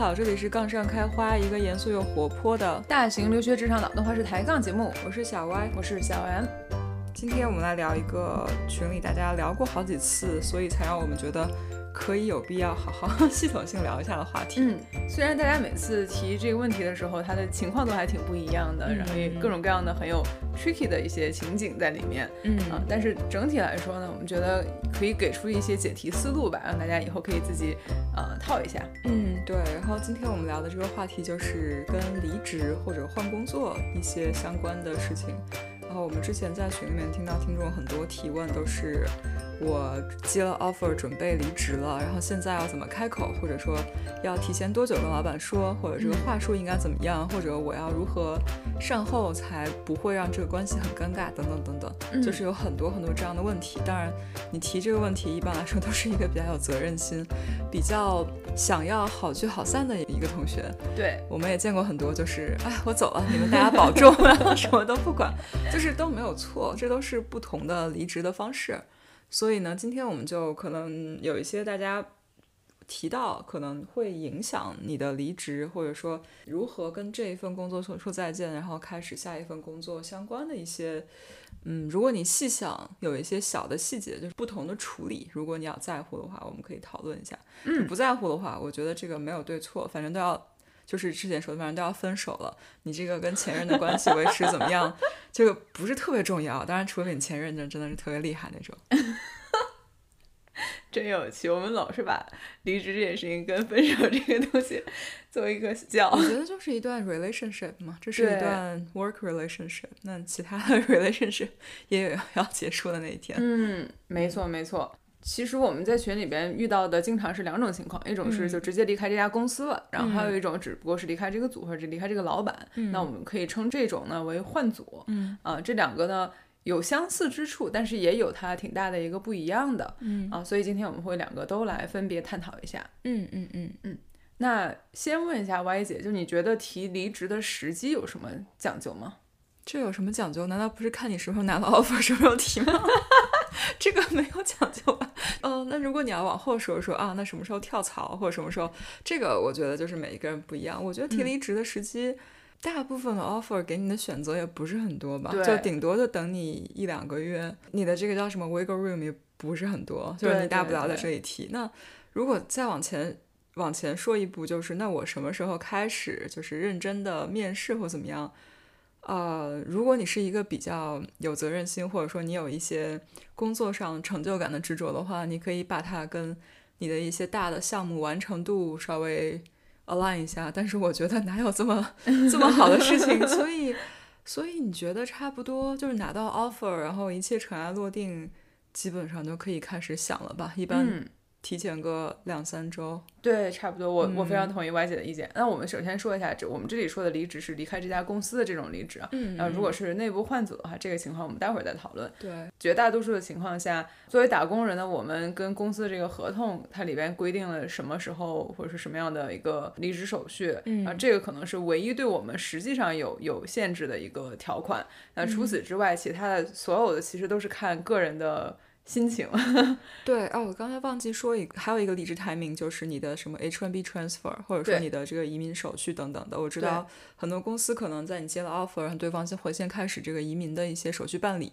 好，这里是杠上开花，一个严肃又活泼的大型留学职场脑洞花式抬杠节目。我是小歪，我是小 M。今天我们来聊一个群里大家聊过好几次，所以才让我们觉得。可以有必要好好 系统性聊一下的话题。嗯，虽然大家每次提这个问题的时候，他的情况都还挺不一样的，然后也各种各样的很有 tricky 的一些情景在里面。嗯啊，但是整体来说呢，我们觉得可以给出一些解题思路吧，让大家以后可以自己呃套一下。嗯，对。然后今天我们聊的这个话题就是跟离职或者换工作一些相关的事情。然后我们之前在群里面听到听众很多提问都是。我接了 offer，准备离职了，然后现在要怎么开口，或者说要提前多久跟老板说，或者这个话术应该怎么样，或者我要如何善后才不会让这个关系很尴尬，等等等等，就是有很多很多这样的问题。当然，你提这个问题一般来说都是一个比较有责任心、比较想要好聚好散的一个同学。对，我们也见过很多，就是哎，我走了，你们大家保重，什么都不管，就是都没有错，这都是不同的离职的方式。所以呢，今天我们就可能有一些大家提到可能会影响你的离职，或者说如何跟这一份工作说说再见，然后开始下一份工作相关的一些，嗯，如果你细想，有一些小的细节，就是不同的处理，如果你要在乎的话，我们可以讨论一下。嗯，不在乎的话，我觉得这个没有对错，反正都要。就是之前说的，反正都要分手了，你这个跟前任的关系维持怎么样，这个不是特别重要。当然，除非你前任真真的是特别厉害那种。真有趣，我们老是把离职这件事情跟分手这个东西做一个较。我觉得就是一段 relationship 嘛，这是一段 work relationship。那其他的 relationship 也有要结束的那一天。嗯，没错没错。其实我们在群里边遇到的经常是两种情况，一种是就直接离开这家公司了，然后还有一种只不过是离开这个组或者离开这个老板，那我们可以称这种呢为换组。嗯啊，这两个呢有相似之处，但是也有它挺大的一个不一样的。嗯啊，所以今天我们会两个都来分别探讨一下。嗯嗯嗯嗯。那先问一下 Y 姐，就你觉得提离职的时机有什么讲究吗？这有什么讲究？难道不是看你什么时候拿到 offer，什么时候提吗？这个没有讲究吧？嗯，那如果你要往后说说啊，那什么时候跳槽或者什么时候？这个我觉得就是每一个人不一样。我觉得提离职的时机，大部分的 offer 给你的选择也不是很多吧？就顶多就等你一两个月。你的这个叫什么 wiggle room 也不是很多，就是你大不了在这里提。那如果再往前往前说一步，就是那我什么时候开始就是认真的面试或怎么样？呃，如果你是一个比较有责任心，或者说你有一些工作上成就感的执着的话，你可以把它跟你的一些大的项目完成度稍微 align 一下。但是我觉得哪有这么 这么好的事情？所以，所以你觉得差不多就是拿到 offer，然后一切尘埃落定，基本上就可以开始想了吧？一般。提前个两三周，对，差不多。我我非常同意 Y 姐的意见。那我们首先说一下，这我们这里说的离职是离开这家公司的这种离职啊。嗯。然后如果是内部换组的话，这个情况我们待会儿再讨论。对。绝大多数的情况下，作为打工人呢，我们跟公司的这个合同，它里边规定了什么时候或者是什么样的一个离职手续。嗯。啊，这个可能是唯一对我们实际上有有限制的一个条款。那除此之外，其他的所有的其实都是看个人的。心情，对哦，我刚才忘记说一个，还有一个离职 timing 就是你的什么 H1B transfer，或者说你的这个移民手续等等的。我知道很多公司可能在你接了 offer，然后对方先会先开始这个移民的一些手续办理，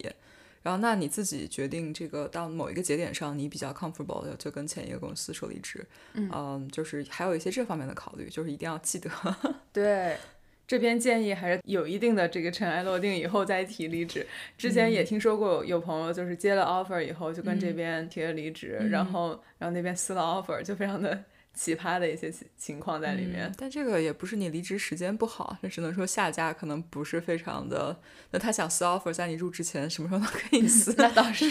然后那你自己决定这个到某一个节点上你比较 comfortable 的，就跟前一个公司说离职。嗯，就是还有一些这方面的考虑，就是一定要记得。对。这边建议还是有一定的这个尘埃落定以后再提离职。之前也听说过有朋友就是接了 offer 以后就跟这边提了离职，然后然后那边撕了 offer，就非常的。奇葩的一些情情况在里面，但这个也不是你离职时间不好，那只能说下家可能不是非常的。那他想撕 offer，在你入职前什么时候都可以撕，那倒是。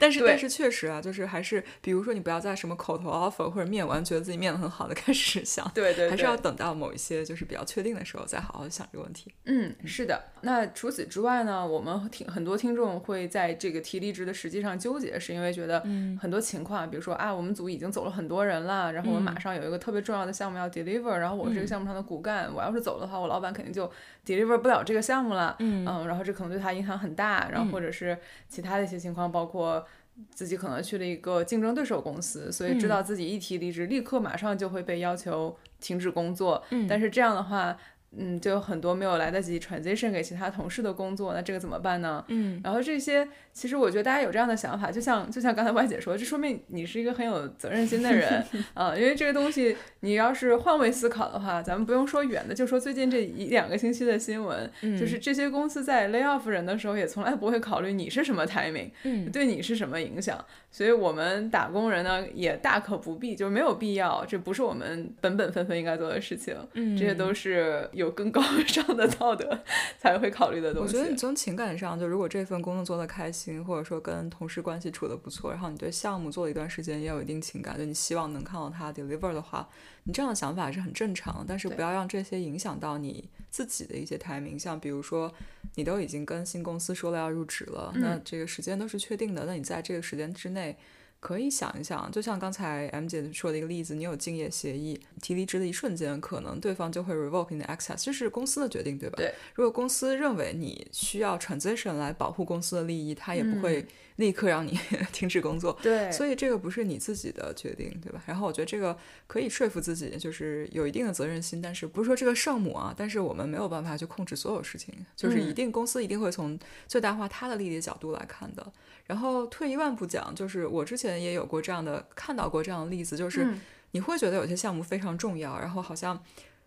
但是但是确实啊，就是还是，比如说你不要在什么口头 offer 或者面完觉得自己面的很好的 开始想，对对，还是要等到某一些就是比较确定的时候再好好想这个问题。嗯，是的。那除此之外呢，我们听很多听众会在这个提离职的实际上纠结，是因为觉得很多情况，比如说啊，我们组已经走了很多人了，然后我们马马上有一个特别重要的项目要 deliver，然后我是这个项目上的骨干，我要是走的话，我老板肯定就 deliver 不了这个项目了。嗯，然后这可能对他影响很大，然后或者是其他的一些情况，包括自己可能去了一个竞争对手公司，所以知道自己一提离职，立刻马上就会被要求停止工作。嗯但是这样的话，嗯，就有很多没有来得及 transition 给其他同事的工作，那这个怎么办呢？嗯然后这些，其实我觉得大家有这样的想法，就像就像刚才歪姐说，这说明你是一个很有责任心的人 啊、因为这个东西，你要是换位思考的话，咱们不用说远的，就说最近这一两个星期的新闻，嗯就是这些公司在 lay off 人的时候，也从来不会考虑你是什么 timing，嗯对你是什么影响，所以我们打工人呢也大可不必，就是没有必要，这不是我们本本分分应该做的事情，嗯这些都是有更高 尚的道德才会考虑的东西。我觉得你从情感上，就如果这份工作做得开心，或者说跟同事关系处得不错，然后你对项目做了一段时间也有一定情感，就你希望能看到他 deliver 的话，你这样的想法是很正常。但是不要让这些影响到你自己的一些 timing，像比如说你都已经跟新公司说了要入职了，那这个时间都是确定的，那你在这个时间之内。可以想一想，就像刚才 M 姐说的一个例子，你有竞业协议，提离职的一瞬间，可能对方就会 revoke 你的 access，这是公司的决定，对吧？对。如果公司认为你需要 transition 来保护公司的利益，他也不会立刻让你 停止工作。对，所以这个不是你自己的决定，对吧？然后我觉得这个可以说服自己，就是有一定的责任心，但是不是说这个圣母啊，但是我们没有办法去控制所有事情，就是一定公司一定会从最大化他的利益的角度来看的。然后退一万步讲，就是我之前也有过这样的看到过这样的例子，就是嗯你会觉得有些项目非常重要，然后好像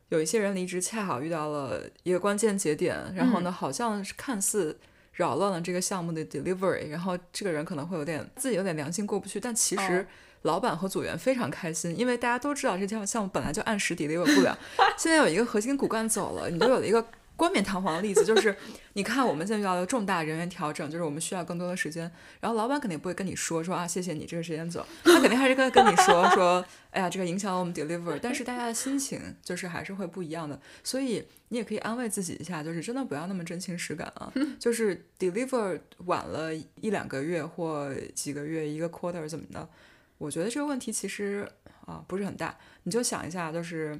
有一些人离职恰好遇到了一个关键节点，然后呢，好像是看似扰乱了这个项目的 delivery，然后这个人可能会有点自己有点良心过不去，但其实哦老板和组员非常开心，因为大家都知道这项项目本来就按时 deliver 不了，现在有一个核心骨干走了，你就有了一个。冠冕堂皇的例子就是，你看我们现在遇到的重大人员调整，就是我们需要更多的时间。然后老板肯定不会跟你说说啊，谢谢你这个时间走，他肯定还是跟跟你说说，哎呀，这个影响了我们 deliver。但是大家的心情就是还是会不一样的，所以你也可以安慰自己一下，就是真的不要那么真情实感啊，就是 deliver 晚了一两个月或几个月，一个 quarter 怎么的，我觉得这个问题其实啊不是很大，你就想一下，就是。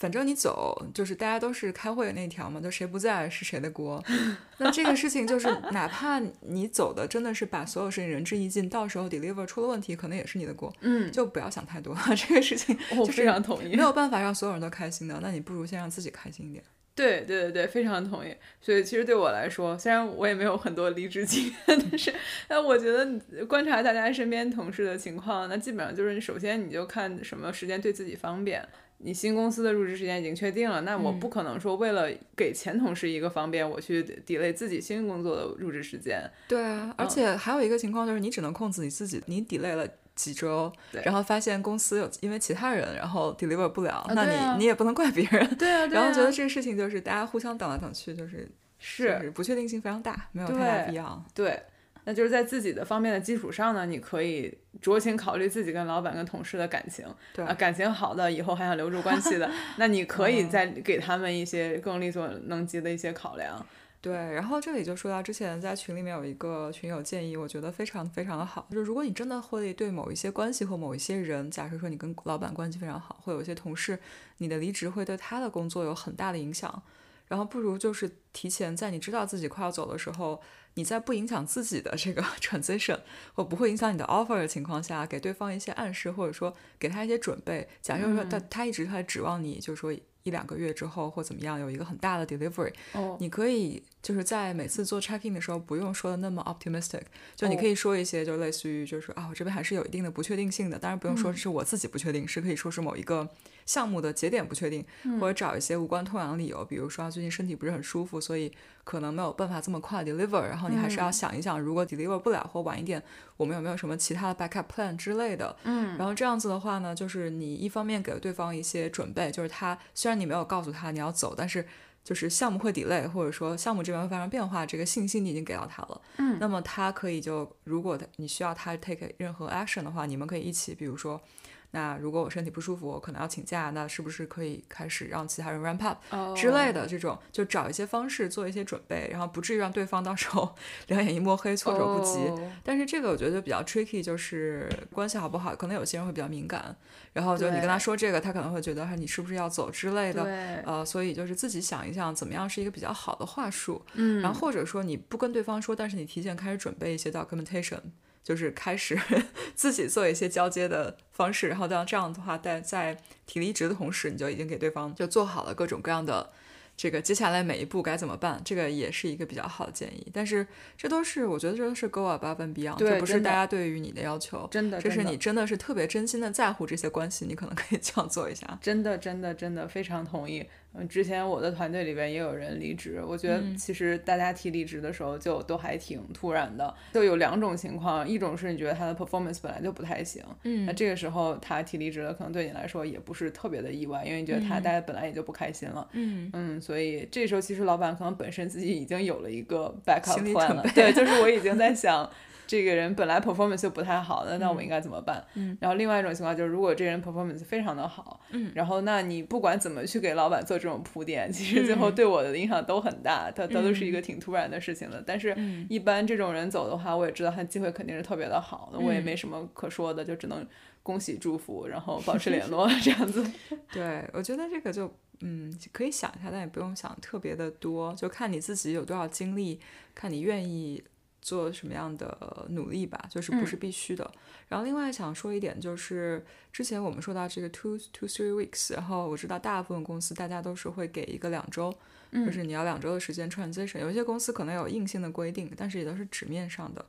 反正你走，就是大家都是开会那条嘛，就谁不在是谁的锅。那这个事情就是，哪怕你走的真的是把所有事情仁至义尽，到时候 deliver 出了问题，可能也是你的锅。嗯，就不要想太多，这个事情我就非常同意没。有办法让所有人都开心的，那你不如先让自己开心一点。对对对对，非常同意。所以其实对我来说，虽然我也没有很多离职经验，但是，但我觉得观察大家身边同事的情况，那基本上就是，首先你就看什么时间对自己方便。你新公司的入职时间已经确定了，那我不可能说为了给前同事一个方便，我去 delay 自己新工作的入职时间。对啊，而且还有一个情况就是，你只能控制你自己，你 delay 了。几周，然后发现公司有因为其他人，然后 deliver 不了，那你、啊你也不能怪别人。对啊，对啊。然后觉得这个事情就是大家互相等来等去，就是是就是不确定性非常大，没有太大必要。对，那就是在自己的方面的基础上呢，你可以酌情考虑自己跟老板、跟同事的感情。对啊，感情好的，以后还想留住关系的，那你可以再给他们一些更力所能及的一些考量。对，然后这里就说到之前在群里面有一个群友建议，我觉得非常非常的好，就是如果你真的会对某一些关系或某一些人，假设说你跟老板关系非常好，会有一些同事，你的离职会对他的工作有很大的影响，然后不如就是提前在你知道自己快要走的时候，你在不影响自己的这个 transition 或不会影响你的 offer 的情况下，给对方一些暗示，或者说给他一些准备。假设说他、他一直在指望你，就是说。一两个月之后或怎么样有一个很大的 delivery，、哦你可以就是在每次做 check in 的时候不用说的那么 optimistic，就你可以说一些就类似于就是啊我这边还是有一定的不确定性的，当然不用说是我自己不确定，是可以说是某一个项目的节点不确定，或者找一些无关痛痒的理由，比如说他最近身体不是很舒服，所以可能没有办法这么快 deliver，然后你还是要想一想，如果 deliver 不了或晚一点，我们有没有什么其他的 backup plan 之类的，嗯，然后这样子的话呢，就是你一方面给对方一些准备，就是他虽然你没有告诉他你要走，但是就是项目会 delay，或者说项目这边会发生变化，这个信息你已经给到他了。嗯，那么他可以就如果你需要他 take 任何 action 的话，你们可以一起，比如说。那如果我身体不舒服，我可能要请假，那是不是可以开始让其他人 ramp up 哦。之类的这种，就找一些方式做一些准备，然后不至于让对方到时候 两眼一抹黑，措手不及。哦。但是这个我觉得就比较 tricky，就是关系好不好，可能有些人会比较敏感，然后就你跟他说这个，他可能会觉得你是不是要走之类的，呃，所以就是自己想一想，怎么样是一个比较好的话术，嗯，然后或者说你不跟对方说，但是你提前开始准备一些 documentation，就是开始 自己做一些交接的方式，然后当这样的话，在在提离职的同时，你就已经给对方就做好了各种各样的。这个接下来每一步该怎么办？这个也是一个比较好的建议，但是这都是我觉得这都是 go above and beyond，这不是大家对于你的要求，真的，这是你真的是特别真心的在乎这些关系，你可能可以这样做一下。真的，真的，真的非常同意。嗯，之前我的团队里边也有人离职，我觉得其实大家提离职的时候就都还挺突然的，就有两种情况，一种是你觉得他的 performance 本来就不太行，嗯，那这个时候他提离职了，可能对你来说也不是特别的意外，因为你觉得他待本来也就不开心了，嗯嗯，所以这时候其实老板可能本身自己已经有了一个 backup plan 了，对，就是我已经在想。这个人本来 performance 就不太好的，那我们应该怎么办？嗯，然后另外一种情况就是，如果这人 performance 非常的好，嗯，然后那你不管怎么去给老板做这种铺垫，其实最后对我的影响都很大，他他都是一个挺突然的事情的。但是，一般这种人走的话，我也知道他机会肯定是特别的好，那我也没什么可说的，就只能恭喜祝福，然后保持联络 这样子。对，我觉得这个就嗯可以想一下，但也不用想特别的多，就看你自己有多少精力，看你愿意。做什么样的努力吧，就是不是必须的。然后另外想说一点，就是之前我们说到这个 two two three weeks，然后我知道大部分公司大家都是会给一个两周，就是你要两周的时间 transition。有些公司可能有硬性的规定，但是也都是纸面上的。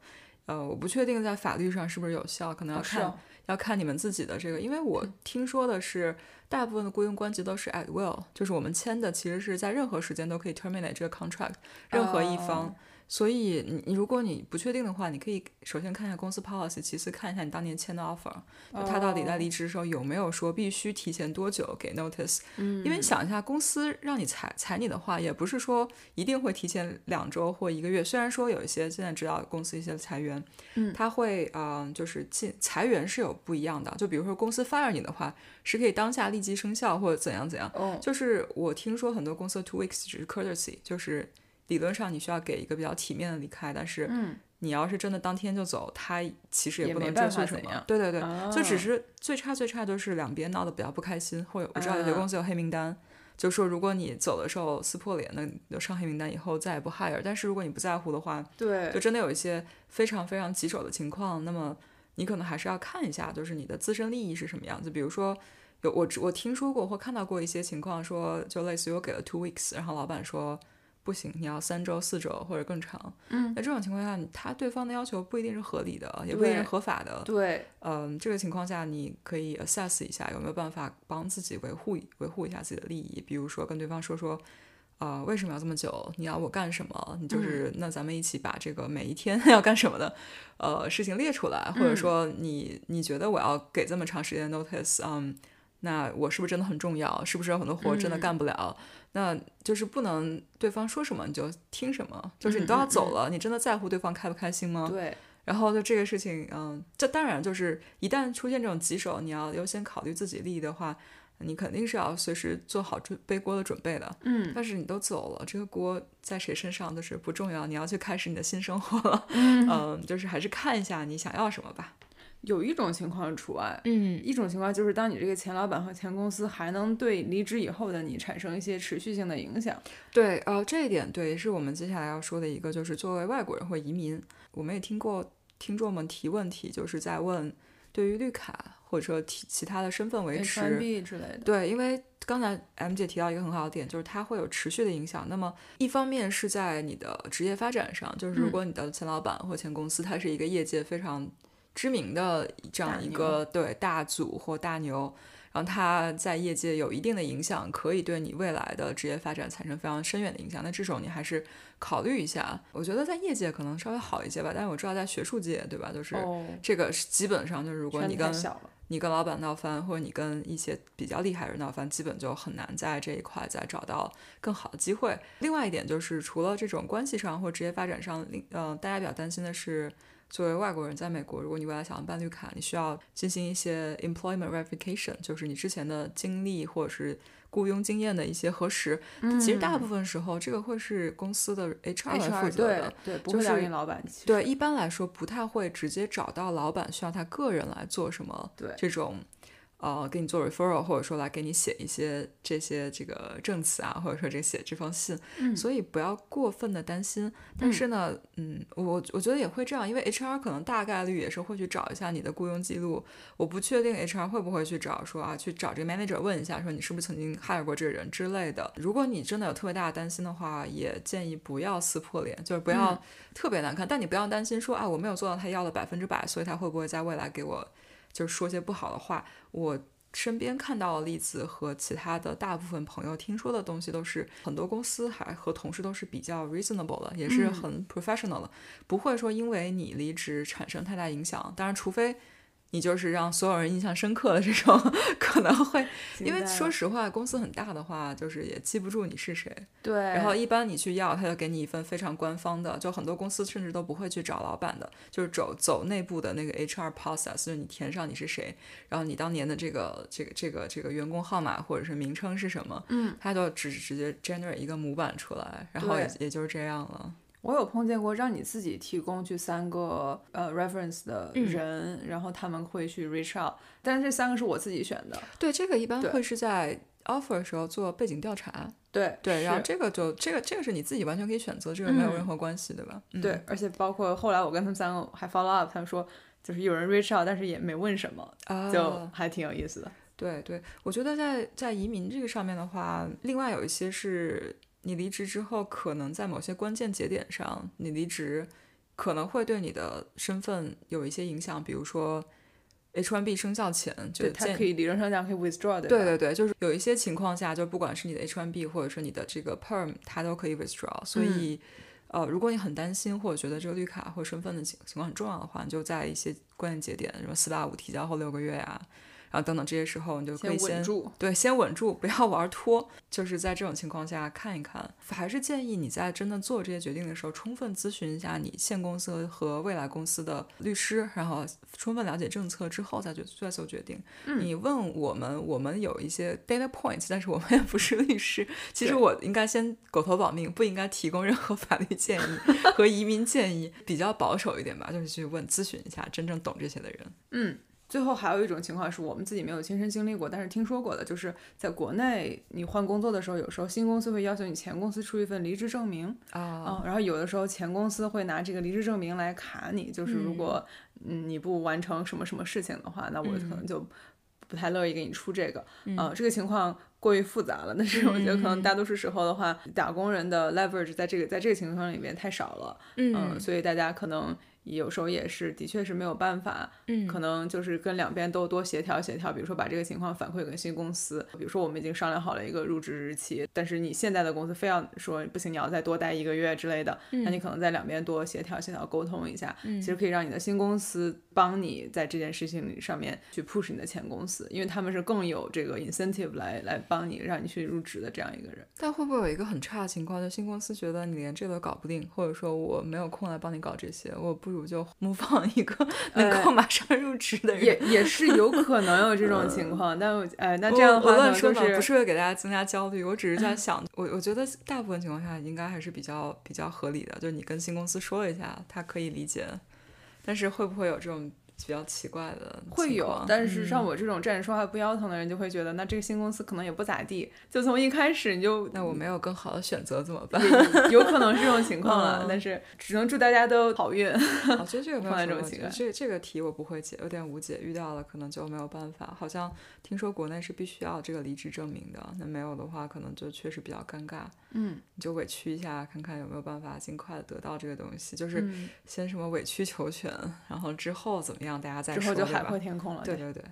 呃，我不确定在法律上是不是有效，可能要看要看你们自己的这个。因为我听说的是，大部分的雇佣关系都是 at will，就是我们签的其实是在任何时间都可以 terminate 这个 contract，任何一方。所以你你如果你不确定的话，你可以首先看一下公司 policy，其次看一下你当年签的 offer，他到底在离职的时候有没有说必须提前多久给 notice？嗯，因为你想一下，公司让你裁裁你的话，也不是说一定会提前两周或一个月。虽然说有一些现在知道公司一些裁员，嗯，他会嗯就是进裁员是有不一样的。就比如说公司 fire 你的话，是可以当下立即生效或者怎样怎样。哦，就是我听说很多公司 two weeks 只是 courtesy，就是。理论上你需要给一个比较体面的离开，但是你要是真的当天就走，他其实也不能追溯什么。对对对，就只是最差最差就是两边闹得比较不开心，或者我知道有些公司有黑名单，就说如果你走的时候撕破脸，那就上黑名单以后再也不 hire。但是如果你不在乎的话，对，就真的有一些非常非常棘手的情况，那么你可能还是要看一下，就是你的自身利益是什么样子。比如说有我我听说过或看到过一些情况，说就类似于我给了 two weeks，然后老板说。不行，你要三周、四周或者更长。嗯，那这种情况下，他对方的要求不一定是合理的，也不一定是合法的。对，嗯，这个情况下，你可以 assess 一下有没有办法帮自己维护维护一下自己的利益，比如说跟对方说说，啊，为什么要这么久？你要我干什么？你就是那咱们一起把这个每一天 要干什么的，呃，事情列出来，或者说你你觉得我要给这么长时间 notice，嗯。那我是不是真的很重要？是不是有很多活真的干不了？那就是不能对方说什么你就听什么，就是你都要走了，你真的在乎对方开不开心吗？对。然后就这个事情，嗯，这当然就是一旦出现这种棘手，你要优先考虑自己利益的话，你肯定是要随时做好准背锅的准备的。嗯。但是你都走了，这个锅在谁身上都是不重要，你要去开始你的新生活了。嗯。就是还是看一下你想要什么吧。有一种情况除外，嗯，一种情况就是当你这个前老板和前公司还能对离职以后的你产生一些持续性的影响。对，呃，这一点对，是我们接下来要说的一个，就是作为外国人或移民，我们也听过听众们提问题，就是在问对于绿卡或者说提其他的身份维持之类的。对，因为刚才 M 姐提到一个很好的点，就是它会有持续的影响。那么一方面是在你的职业发展上，就是如果你的前老板或前公司它是一个业界非常知名的这样一个对大组或大牛，然后他在业界有一定的影响，可以对你未来的职业发展产生非常深远的影响。那这种你还是考虑一下。我觉得在业界可能稍微好一些吧，但是我知道在学术界，对吧？就是这个是基本上就是如果你跟你跟老板闹翻，或者你跟一些比较厉害的人闹翻，基本就很难在这一块再找到更好的机会。另外一点就是，除了这种关系上或职业发展上，另嗯，大家比较担心的是。作为外国人在美国，如果你未来想要办绿卡，你需要进行一些 employment verification，就是你之前的经历或者是雇佣经验的一些核实。嗯，其实大部分时候这个会是公司的 HR 来负责的，对，不会给老板。对，一般来说不太会直接找到老板需要他个人来做什么。对，这种呃，给你做 referral，或者说来给你写一些这些这个证词啊，或者说这写这封信，所以不要过分的担心。但是呢，嗯，我我觉得也会这样，因为 HR 可能大概率也是会去找一下你的雇佣记录。我不确定 HR 会不会去找说啊，去找这个 manager 问一下，说你是不是曾经 hire 过这个人之类的。如果你真的有特别大的担心的话，也建议不要撕破脸，就是不要特别难看。但你不要担心说啊，我没有做到他要的百分之百，所以他会不会在未来给我。就是说些不好的话，我身边看到的例子和其他的大部分朋友听说的东西都是，很多公司还和同事都是比较 reasonable 的，也是很 professional 的，不会说因为你离职产生太大影响。当然，除非。你就是让所有人印象深刻的这种，可能会，因为说实话，公司很大的话，就是也记不住你是谁。对。然后一般你去要，他就给你一份非常官方的，就很多公司甚至都不会去找老板的，就是走走内部的那个 HR process，就是你填上你是谁，然后你当年的这个这个这个这个员工号码或者是名称是什么，嗯，他就直直接 generate 一个模板出来，然后也也就是这样了。我有碰见过让你自己提供去三个呃 reference 的人，然后他们会去 reach out，但是这三个是我自己选的。对，这个一般会是在 offer 的时候做背景调查。对对，然后这个就这个这个是你自己完全可以选择，这个没有任何关系，对吧？对，而且包括后来我跟他们三个还 follow up，他们说就是有人 reach out，但是也没问什么，就还挺有意思的。对对，我觉得在在移民这个上面的话，另外有一些是。你离职之后，可能在某些关键节点上，你离职可能会对你的身份有一些影响。比如说，H1B 生效前，就它可以理论上讲可以 withdraw 的。对对对，就是有一些情况下，就不管是你的 H1B 或者说你的这个 Perm，它都可以 withdraw。所以，呃，如果你很担心或者觉得这个绿卡或身份的情情况很重要的话，你就在一些关键节点，什么四八五提交后六个月呀。然后等等这些时候，你就可以先对先稳住，不要玩脱。就是在这种情况下看一看，还是建议你在真的做这些决定的时候，充分咨询一下你现公司和未来公司的律师，然后充分了解政策之后再决再做决定。你问我们，我们有一些 data points，但是我们也不是律师。其实我应该先狗头保命，不应该提供任何法律建议和移民建议，比较保守一点吧，就是去问咨询一下真正懂这些的人。嗯。最后还有一种情况是我们自己没有亲身经历过，但是听说过的，就是在国内你换工作的时候，有时候新公司会要求你前公司出一份离职证明。啊，然后有的时候前公司会拿这个离职证明来卡你，就是如果嗯你不完成什么什么事情的话，那我可能就不太乐意给你出这个。啊，这个情况过于复杂了，但是我觉得可能大多数时候的话，打工人的 leverage 在这个在这个情况里面太少了，嗯，所以大家可能。有时候也是，的确是没有办法，嗯，可能就是跟两边都多协调协调，比如说把这个情况反馈给新公司，比如说我们已经商量好了一个入职日期，但是你现在的公司非要说不行，你要再多待一个月之类的，那你可能在两边多协调协调沟通一下，其实可以让你的新公司帮你在这件事情上面去 push 你的前公司，因为他们是更有这个 incentive 来来帮你让你去入职的这样一个人。但会不会有一个很差的情况，就新公司觉得你连这都搞不定，或者说我没有空来帮你搞这些，我不。如就模仿一个能够马上入职的人，也也是有可能有这种情况。但呃，那这样的话乱说就是不是为给大家增加焦虑，我只是在 想，我我觉得大部分情况下应该还是比较比较合理的，就是你跟新公司说一下，他可以理解。但是会不会有这种？比较奇怪的会有，但是像我这种站着说话不腰疼的人，就会觉得那这个新公司可能也不咋地，就从一开始你就那我没有更好的选择怎么办？有可能是这种情况了，但是只能祝大家都好运。我 觉得这个没有这种情况，这这个题我不会解，有点无解，遇到了可能就没有办法。好像听说国内是必须要这个离职证明的，那没有的话，可能就确实比较尴尬。嗯，你就委屈一下，看看有没有办法尽快的得到这个东西，就是先什么委曲求全，然后之后怎么样，大家再说之后就海阔天空了。对对对。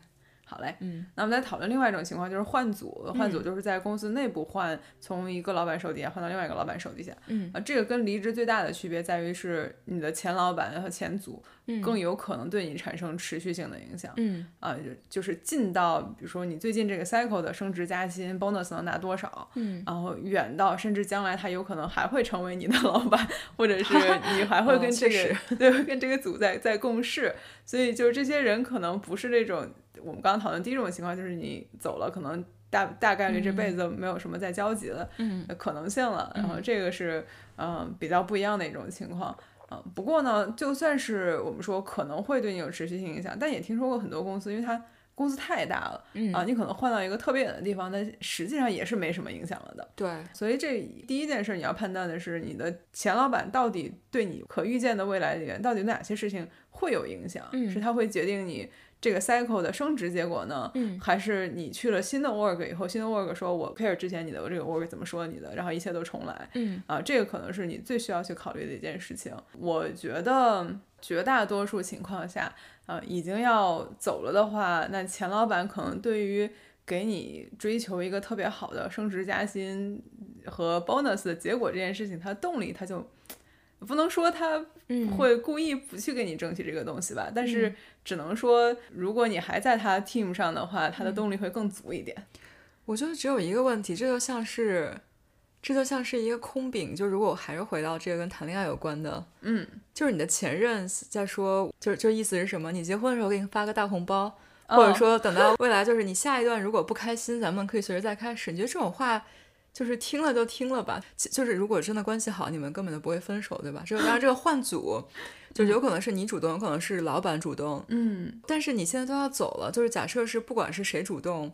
好嘞，嗯，那我们再讨论另外一种情况，就是换组。换组就是在公司内部换，从一个老板手底下换到另外一个老板手底下。嗯啊，这个跟离职最大的区别在于是你的前老板和前组更有可能对你产生持续性的影响。嗯啊，就是近到比如说你最近这个 cycle 的升职加薪 bonus 能拿多少？嗯，然后远到甚至将来他有可能还会成为你的老板，或者是 你还会跟这个对跟这个组在在共事。所以就是这些人可能不是那种。我们刚刚讨论第一种情况，就是你走了，可能大大概率这辈子没有什么再交集的可能性了。然后这个是嗯比较不一样的一种情况。嗯，不过呢，就算是我们说可能会对你有持续性影响，但也听说过很多公司，因为它公司太大了，嗯啊，你可能换到一个特别远的地方，但实际上也是没什么影响了的。对，所以这第一件事你要判断的是，你的前老板到底对你可预见的未来里面，到底哪些事情会有影响？是他会决定你这个 cycle 的升职结果呢？嗯，还是你去了新的 work 以后，新的 work 说我 care 之前你的这个 work 怎么说你的，然后一切都重来？嗯，啊，这个可能是你最需要去考虑的一件事情。我觉得绝大多数情况下。啊，已经要走了的话，那钱老板可能对于给你追求一个特别好的升职加薪和 bonus 的结果这件事情，他动力他就不能说他会故意不去给你争取这个东西吧，但是只能说，如果你还在他 team 上的话，他的动力会更足一点。我觉得只有一个问题，这就像是。这就像是一个空饼，就如果我还是回到这个跟谈恋爱有关的，嗯，就是你的前任在说，就就意思是什么？你结婚的时候给你发个大红包，或者说等到未来，就是你下一段如果不开心，咱们可以随时再开始。你觉得这种话就是听了就听了吧？就是如果真的关系好，你们根本就不会分手，对吧？这当然这个换组，就有可能是你主动，有可能是老板主动，嗯，但是你现在都要走了，就是假设是不管是谁主动。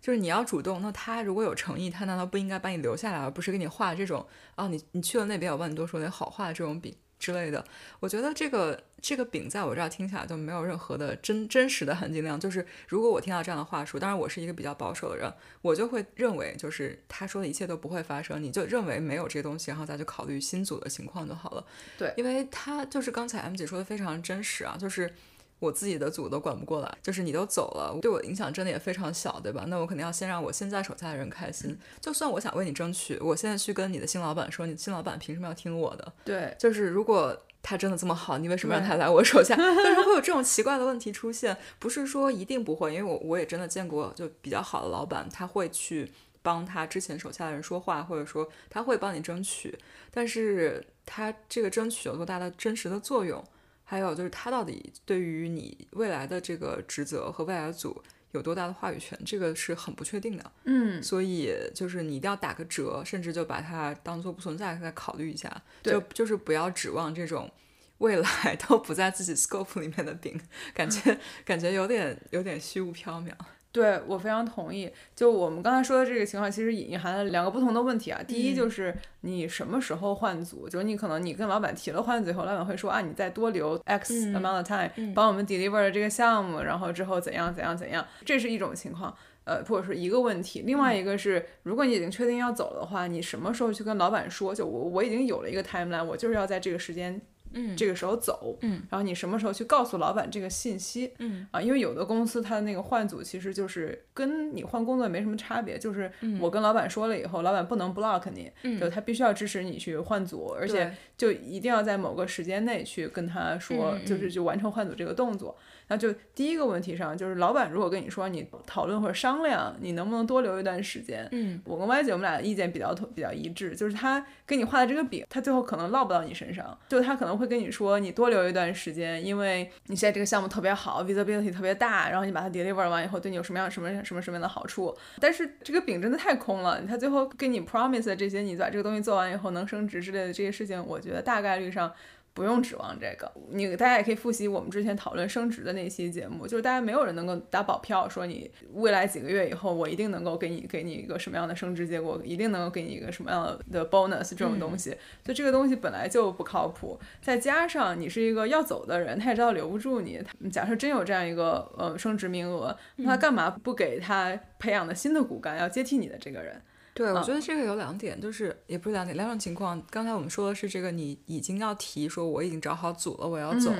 就是你要主动，那他如果有诚意，他难道不应该把你留下来，而不是给你画这种啊？你你去了那边，我帮你多说点好话的这种饼之类的？我觉得这个这个饼在我这儿听起来就没有任何的真真实的含金量。就是如果我听到这样的话术，当然我是一个比较保守的人，我就会认为就是他说的一切都不会发生，你就认为没有这些东西，然后再去考虑新组的情况就好了。对，因为他就是刚才 M 姐说的非常真实啊，就是。我自己的组都管不过来，就是你都走了，对我影响真的也非常小，对吧？那我肯定要先让我现在手下的人开心。就算我想为你争取，我现在去跟你的新老板说，你新老板凭什么要听我的？对，就是如果他真的这么好，你为什么让他来我手下？但是会有这种奇怪的问题出现，不是说一定不会，因为我我也真的见过，就比较好的老板，他会去帮他之前手下的人说话，或者说他会帮你争取，但是他这个争取有多大的真实的作用？还有就是他到底对于你未来的这个职责和未来的组有多大的话语权，这个是很不确定的。嗯，所以就是你一定要打个折，甚至就把它当做不存在再考虑一下。就就是不要指望这种未来都不在自己 scope 里面的饼，感觉 感觉有点有点虚无缥缈。对我非常同意。就我们刚才说的这个情况，其实隐含了两个不同的问题啊。第一就是你什么时候换组，就是你可能你跟老板提了换组以后，老板会说啊，你再多留 X amount of time 帮我们 deliver 这个项目，然后之后怎样怎样怎样，这是一种情况，呃，或者说一个问题。另外一个是，如果你已经确定要走的话，你什么时候去跟老板说？就我我已经有了一个 timeline，我就是要在这个时间。嗯，这个时候走，嗯，然后你什么时候去告诉老板这个信息，嗯。啊，因为有的公司它的那个换组其实就是跟你换工作没什么差别，就是我跟老板说了以后，老板不能 block 你，就他必须要支持你去换组，而且就一定要在某个时间内去跟他说，就是就完成换组这个动作。那就第一个问题上，就是老板如果跟你说你讨论或者商量，你能不能多留一段时间？嗯，我跟 Y 姐我们俩的意见比较比较一致，就是他给你画的这个饼，他最后可能落不到你身上，就他可能会跟你说你多留一段时间，因为你现在这个项目特别好，visibility 特别大，然后你把它 deliver 完以后，对你有什么样什么什么什么样的好处？但是这个饼真的太空了，他最后给你 promise 的这些，你把这个东西做完以后能升职之类的这些事情，我觉得大概率上。不用指望这个，你大家也可以复习我们之前讨论升职的那期节目，就是大家没有人能够打保票说你未来几个月以后我一定能够给你给你一个什么样的升职结果，一定能够给你一个什么样的 bonus 这种东西，就这个东西本来就不靠谱，再加上你是一个要走的人，他也知道留不住你，假设真有这样一个呃升职名额，那他干嘛不给他培养的新的骨干要接替你的这个人？对，我觉得这个有两点，就是也不是两点，两种情况。刚才我们说的是这个，你已经要提说我已经找好组了，我要走。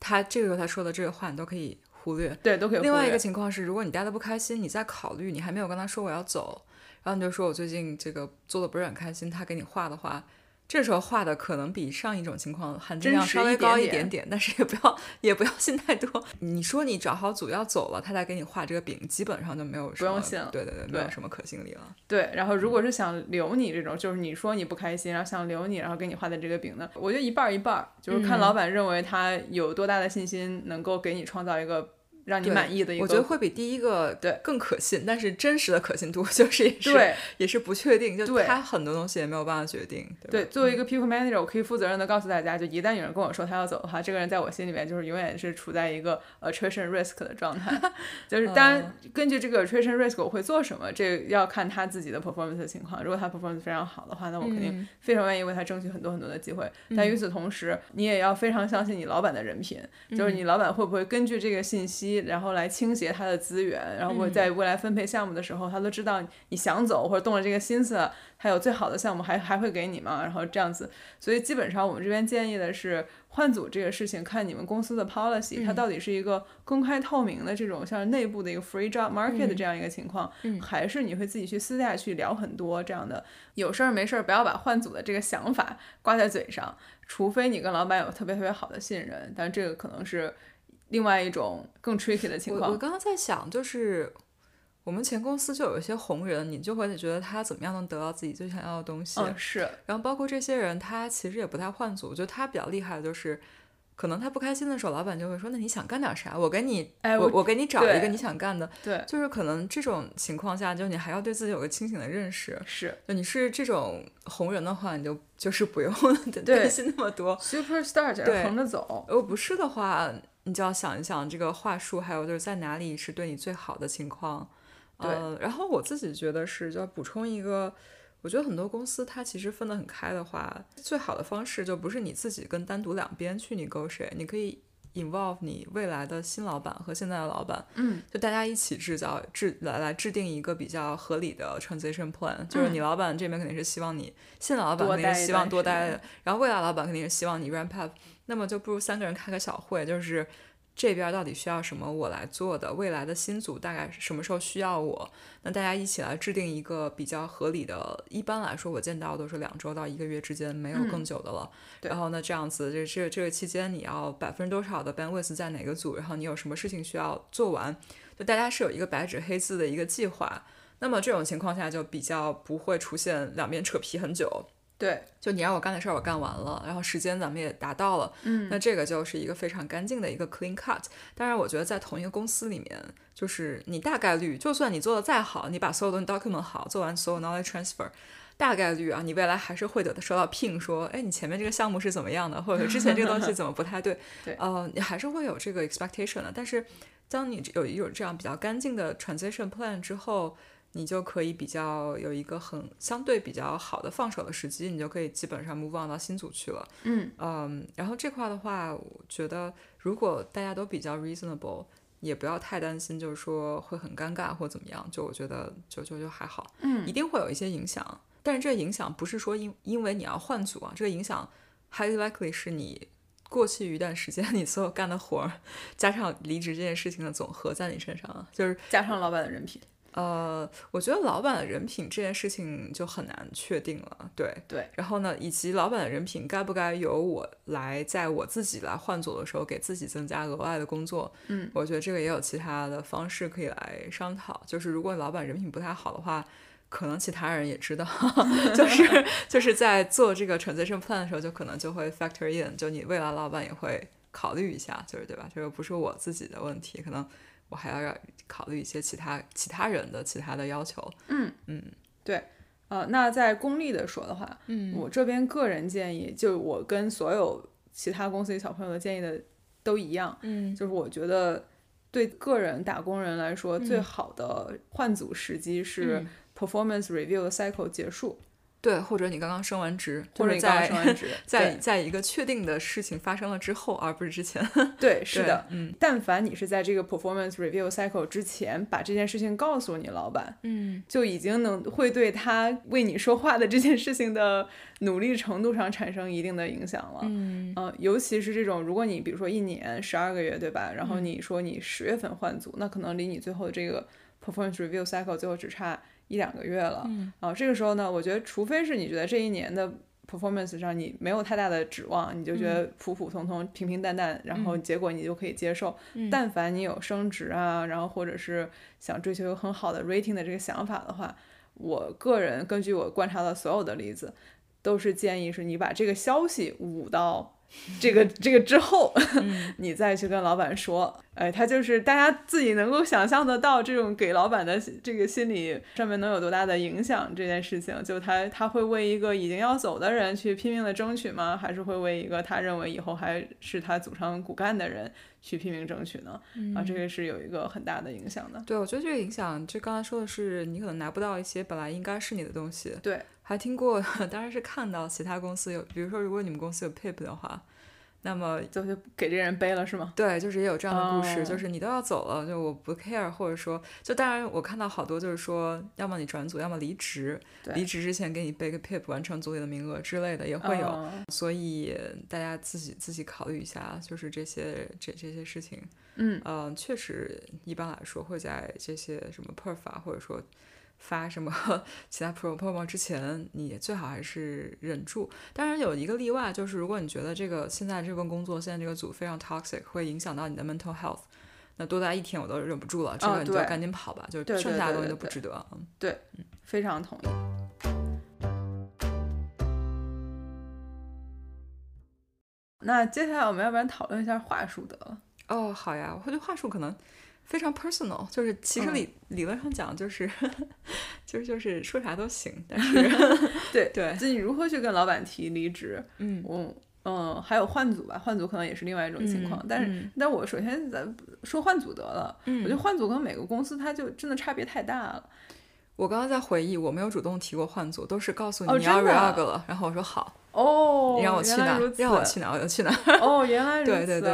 他这个时候他说的这个话，你都可以忽略。对，都可以。另外一个情况是，如果你待的不开心，你在考虑，你还没有跟他说我要走，然后你就说我最近这个做的不是很开心，他给你画的话。这时候画的可能比上一种情况含金量稍微高一点点，但是也不要也不要信太多。你说你找好组要走了，他再给你画这个饼，基本上就没有不用信了。对对对，没有什么可信力了。对，然后如果是想留你这种，就是你说你不开心，然后想留你，然后给你画的这个饼呢，我觉得一半一半，就是看老板认为他有多大的信心能够给你创造一个。让你满意的一个。我觉得会比第一个对更可信，但是真实的可信度 就是也是对也是不确定，就对他很多东西也没有办法决定。对，吧作为一个 people manager，我可以负责任的告诉大家，就一旦有人跟我说他要走的话，这个人在我心里面就是永远是处在一个 attrition risk 的状态。就是当然根据这个 attrition risk 我会做什么，这要看他自己的 performance 的情况。如果他 performance 非常好的话，那我肯定非常愿意为他争取很多很多的机会。但与此同时，你也要非常相信你老板的人品，就是你老板会不会根据这个信息，然后来倾斜他的资源，然后会在未来分配项目的时候，他都知道你想走或者动了这个心思，还有最好的项目还还会给你吗？然后这样子，所以基本上我们这边建议的是换组这个事情，看你们公司的 policy，它到底是一个公开透明的这种像内部的一个 free job market 的这样一个情况，还是你会自己去私下去聊很多这样的，有事儿没事儿不要把换组的这个想法挂在嘴上，除非你跟老板有特别特别好的信任，但这个可能是另外一种更 tricky 的情况。我我刚刚在想，就是我们前公司就有一些红人，你就会觉得他怎么样能得到自己最想要的东西。嗯，是，然后包括这些人，他其实也不太换组，就他比较厉害的就是。可能他不开心的时候，老板就会说：“那你想干点啥？我给你，哎我我我给你找一个你想干的。”对，就是可能这种情况下，就你还要对自己有个清醒的认识。是就你是这种红人的话，你就就是不用 担心那么多。superstar 在对这横着走。如果不是的话，你就要想一想这个话术，还有就是在哪里是对你最好的情况。对呃，然后我自己觉得是，就要补充一个，我觉得很多公司它其实分得很开的话，最好的方式就不是你自己跟单独两边去 negotiate，你可以 involve 你未来的新老板和现在的老板，嗯，就大家一起制造制来来制定一个比较合理的 transition plan，就是你老板这边肯定是希望你，现在老板肯定是希望多待间，然后未来老板肯定是希望你 ramp up，那么就不如三个人开个小会，就是这边到底需要什么我来做的，未来的新组大概什么时候需要我，那大家一起来制定一个比较合理的。一般来说，我见到都是两周到一个月之间，没有更久的了。对然后呢，这样子这这这个期间你要百分之多少的 bandwidth 在哪个组，然后你有什么事情需要做完，就大家是有一个白纸黑字的一个计划。那么这种情况下就比较不会出现两边扯皮很久。对，就你让我干的事儿我干完了，然后时间咱们也达到了，嗯，那这个就是一个非常干净的一个 clean cut。当然，我觉得在同一个公司里面，就是你大概率，就算你做的再好，你把所有东西 document 好，做完所有 knowledge transfer，大概率啊，你未来还是会得收到 ping 说，哎，你前面这个项目是怎么样的，或者之前这个东西怎么不太对，对。呃，你还是会有这个 expectation 的。但是，当你有有这样比较干净的 transition plan 之后，你就可以比较有一个很相对比较好的放手的时机，你就可以基本上 move on 到新组去了。嗯嗯，然后这块的话，我觉得如果大家都比较 reasonable，也不要太担心，就是说会很尴尬或怎么样。就我觉得就就就还好，嗯，一定会有一些影响，但是这个影响不是说因因为你要换组啊，这个影响 highly likely 是你。过去一段时间，你所有干的活儿，加上离职这件事情的总和在你身上啊，就是加上老板的人品。呃，我觉得老板的人品这件事情就很难确定了，对对。然后呢，以及老板的人品该不该由我来，在我自己来换组的时候给自己增加额外的工作，嗯，我觉得这个也有其他的方式可以来商讨。就是如果老板人品不太好的话，可能其他人也知道，就是就是在做这个 transition plan 的时候，就可能就会 factor in，就你未来老板也会考虑一下，就是对吧？这个不是我自己的问题，可能。我还要要考虑一些其他其他人的其他的要求。嗯嗯，对，呃，那在公立的说的话，嗯。我这边个人建议，就我跟所有其他公司里小朋友的建议的都一样，嗯。就是我觉得对个人打工人来说，嗯。最好的换组时机是 performance review 的 cycle 结束，对，或者你刚刚升完职，或者你刚在升完职，在在一个确定的事情发生了之后，而不是之前。对，是的，嗯但凡你是在这个 performance review cycle 之前把这件事情告诉你老板，嗯就已经能会对他为你说话的这件事情的努力程度上产生一定的影响了。嗯嗯、尤其是这种，如果你比如说一年十二个月，对吧？然后你说你十月份换组，那可能离你最后这个 performance review cycle 最后只差一两个月了。嗯。啊、这个时候呢，我觉得除非是你觉得这一年的 performance 上你没有太大的指望，你就觉得普普通通、平平淡淡，然后结果你就可以接受。嗯。但凡你有升职啊，然后或者是想追求有很好的 rating 的这个想法的话，我个人根据我观察到所有的例子，都是建议是你把这个消息捂到这个 这个之后，你再去跟老板说，哎，他就是大家自己能够想象得到这种给老板的这个心理上面能有多大的影响这件事情，就他他会为一个已经要走的人去拼命的争取吗？还是会为一个他认为以后还是他组成骨干的人去拼命争取呢？啊，这个是有一个很大的影响的。对，我觉得这个影响，就刚才说的是，你可能拿不到一些本来应该是你的东西。对。还听过，当然是看到其他公司有，比如说如果你们公司有 PIP 的话，那么就就给这人背了是吗？对，就是也有这样的故事，就是你都要走了，就我不 care，或者说，就当然我看到好多就是说，要么你转组，要么离职，离职之前给你背个 PIP，完成组里的名额之类的也会有，所以大家自己自己考虑一下，就是这些这这些事情，嗯。嗯，确实一般来说会在这些什么 PERF 啊，或者说。发什么 其他 promo 之前，你最好还是忍住。当然有一个例外，就是如果你觉得这个现在这份工作、现在这个组非常 toxic，会影响到你的 mental health，那多待一天我都忍不住了，这个你就赶紧跑吧，就剩下的东西都不值得。对，非常同意。那接下来我们要不然讨论一下话术得了？哦，好呀，我觉得话术可能。非常 personal，就是其实理理论上讲，就是 就是就是说啥都行，但是 对对，就你如何去跟老板提离职，嗯，我嗯，还有换组吧，换组可能也是另外一种情况，但是但我首先咱说换组得了，我觉得换组跟每个公司它就真的差别太大了。我刚刚在回忆，我没有主动提过换组，都是告诉你你要 reorg 了，然后我说好哦，你让我去哪，让我去哪我就去哪。哦，原来 如此，对对对。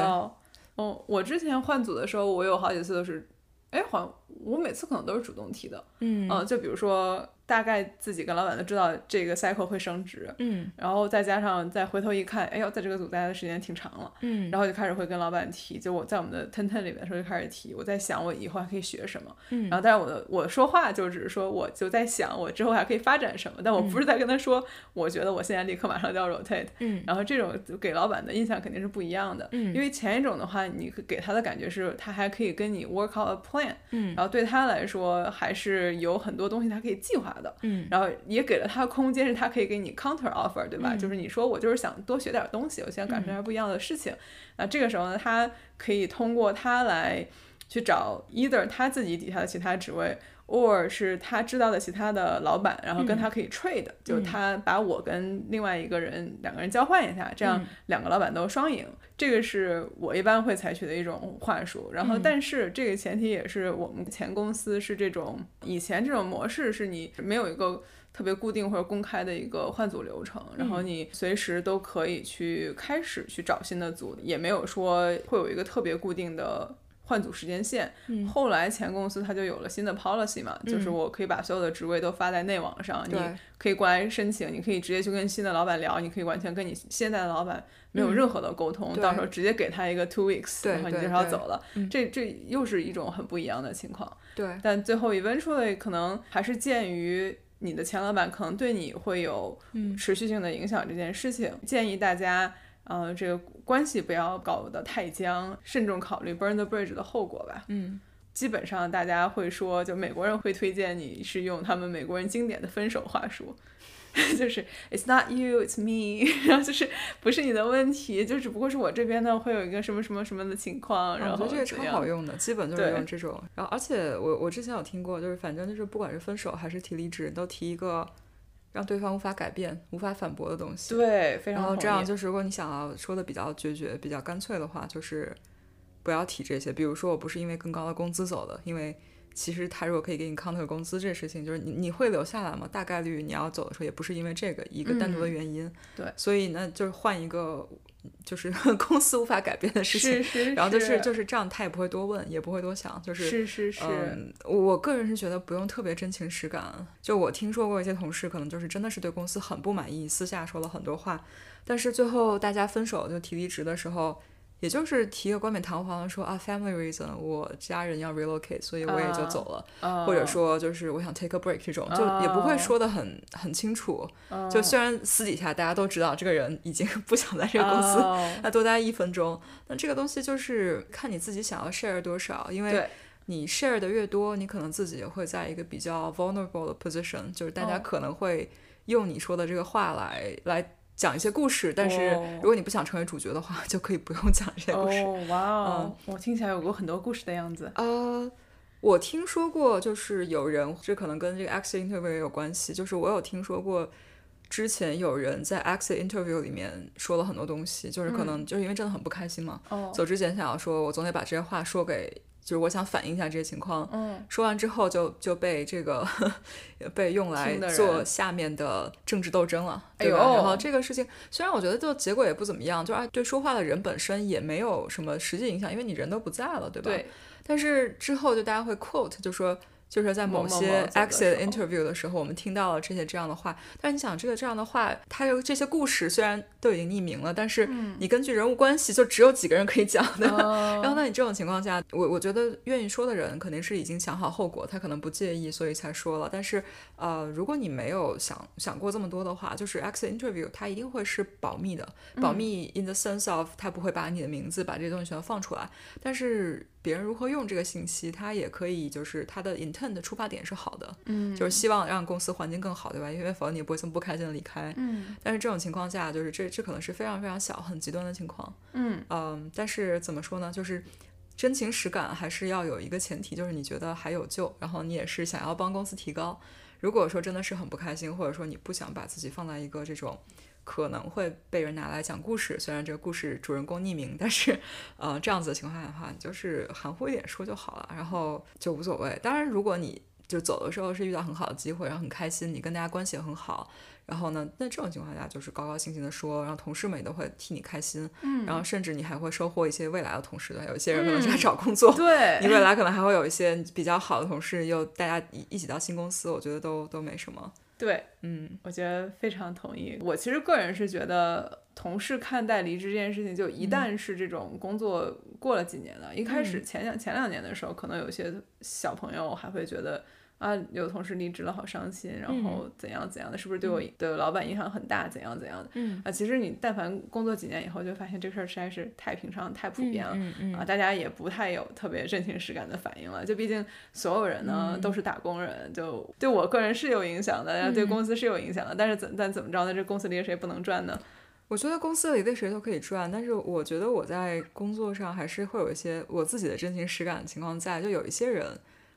哦，我之前换组的时候，我有好几次都是，哎，好，我每次可能都是主动提的，嗯，就比如说。大概自己跟老板都知道这个 cycle 会升值，嗯，然后再加上再回头一看，哎呦，在这个组待的时间挺长了，嗯，然后就开始会跟老板提，就我在我们的 ten ten 里面的时候就开始提，我在想我以后还可以学什么，嗯，然后但是我的我说话就只是说我就在想我之后还可以发展什么，但我不是在跟他说我觉得我现在立刻马上就要 rotate，嗯，然后这种给老板的印象肯定是不一样的，嗯，因为前一种的话，你给他的感觉是他还可以跟你 work out a plan，嗯，然后对他来说还是有很多东西他可以计划的，嗯，然后。也给了他空间，是他可以给你 counter offer，对吧？就是你说我就是想多学点东西，我想感受一下不一样的事情。那这个时候呢，他可以通过他来去找 either 他自己底下的其他职位，or 是他知道的其他的老板，然后跟他可以 trade，就他把我跟另外一个人两个人交换一下，这样两个老板都双赢。这个是我一般会采取的一种话术。然后，但是这个前提也是我们前公司是这种以前这种模式，是你没有一个。特别固定或者公开的一个换组流程，然后你随时都可以去开始去找新的组，也没有说会有一个特别固定的换组时间线。后来前公司它就有了新的 policy 嘛，就是我可以把所有的职位都发在内网上，你可以过来申请，你可以直接去跟新的老板聊，你可以完全跟你现在的老板没有任何的沟通，到时候直接给他一个 two weeks，然后你就要走了。这这又是一种很不一样的情况。对，但最后 eventually 可能还是鉴于。你的前老板可能对你会有持续性的影响，这件事情建议大家，呃，这个关系不要搞得太僵，慎重考虑 burn the bridge 的后果吧。嗯，基本上大家会说，就美国人会推荐你是用他们美国人经典的分手话术。就是 It's not you, it's me，然后就是不是你的问题，就只不过是我这边呢会有一个什么什么什么的情况，然后我觉得这个超好用的，基本就是用这种。然后而且我我之前有听过，就是反正就是不管是分手还是提离职，都提一个让对方无法改变、无法反驳的东西。对，非常然后这样就是如果你想要说的比较决绝、比较干脆的话，就是不要提这些。比如说我不是因为更高的工资走的，因为。其实他如果可以给你 counter 工资，这事情就是你你会留下来吗？大概率你要走的时候也不是因为这个一个单独的原因。对，所以呢，就是换一个，就是 公司无法改变的事情。是是。然后就是就是这样，他也不会多问，也不会多想。就是是是是。嗯，我个人是觉得不用特别真情实感。就我听说过一些同事，可能就是真的是对公司很不满意，私下说了很多话，但是最后大家分手就提离职的时候。也就是提个冠冕堂皇的说啊，family reason，我家人要 relocate，所以我也就走了，或者说就是我想 take a break 这种，就也不会说的很很清楚。就虽然私底下大家都知道这个人已经 不想在这个公司那多待一分钟，那这个东西就是看你自己想要 share 多少，因为你 share 的越多，你可能自己也会在一个比较 vulnerable 的 position，就是大家可能会用你说的这个话来来。讲一些故事，但是如果你不想成为主角的话，就可以不用讲这些故事。哦，哇哦，我听起来有过很多故事的样子。呃，我听说过，就是有人，这可能跟这个 exit interview 也有关系，就是我有听说过。之前有人在 exit interview 里面说了很多东西，就是可能就是因为真的很不开心嘛。走之前想要说，我总得把这些话说给，就是我想反映一下这些情况。嗯。说完之后就就被这个 被用来做下面的政治斗争了，对吧？然后这个事情虽然我觉得就结果也不怎么样，就对说话的人本身也没有什么实际影响，因为你人都不在了，对吧？对。但是之后就大家会 quote 就说。就是在某些 exit interview 的时候，我们听到了这些这样的话。但是你想，这个这样的话，它有这些故事虽然都已经匿名了，但是你根据人物关系，就只有几个人可以讲的。然后，那你这种情况下，我我觉得愿意说的人肯定是已经想好后果，他可能不介意，所以才说了。但是，呃，如果你没有想想过这么多的话，就是 exit interview 它一定会是保密的，保密 in the sense of 它不会把你的名字把这些东西全放出来。但是别人如何用这个信息，他也可以就是他的 intent。的出发点是好的，嗯，就是希望让公司环境更好，对吧？因为否则你不会这么不开心的离开，嗯。但是这种情况下，就是这这可能是非常非常小、很极端的情况，嗯嗯。但是怎么说呢？就是真情实感还是要有一个前提，就是你觉得还有救，然后你也是想要帮公司提高。如果说真的是很不开心，或者说你不想把自己放在一个这种。可能会被人拿来讲故事，虽然这个故事主人公匿名，但是，呃，这样子的情况下的话，你就是含糊一点说就好了，然后就无所谓。当然，如果你就走的时候是遇到很好的机会，然后很开心，你跟大家关系也很好，然后呢，那这种情况下就是高高兴兴的说，然后同事们也都会替你开心，嗯，然后甚至你还会收获一些未来的同事的，有一些人可能是在找工作，对，你未来可能还会有一些比较好的同事，又大家一一起到新公司，我觉得都都没什么。对，嗯，我觉得非常同意。我其实个人是觉得，同事看待离职这件事情，就一旦是这种工作过了几年了，一开始前两前两年的时候，可能有些小朋友还会觉得。啊，有同事离职了，好伤心，然后怎样怎样的，是不是对我的老板影响很大？怎样怎样的？嗯啊，其实你但凡工作几年以后，就发现这事儿实在是太平常、太普遍了。嗯嗯啊，大家也不太有特别真情实感的反应了。就毕竟所有人呢都是打工人，就对我个人是有影响的，对公司是有影响的。但是怎但怎么着呢？这公司里谁不能赚呢？我觉得公司里的谁都可以赚，但是我觉得我在工作上还是会有一些我自己的真情实感的情况在，就有一些人。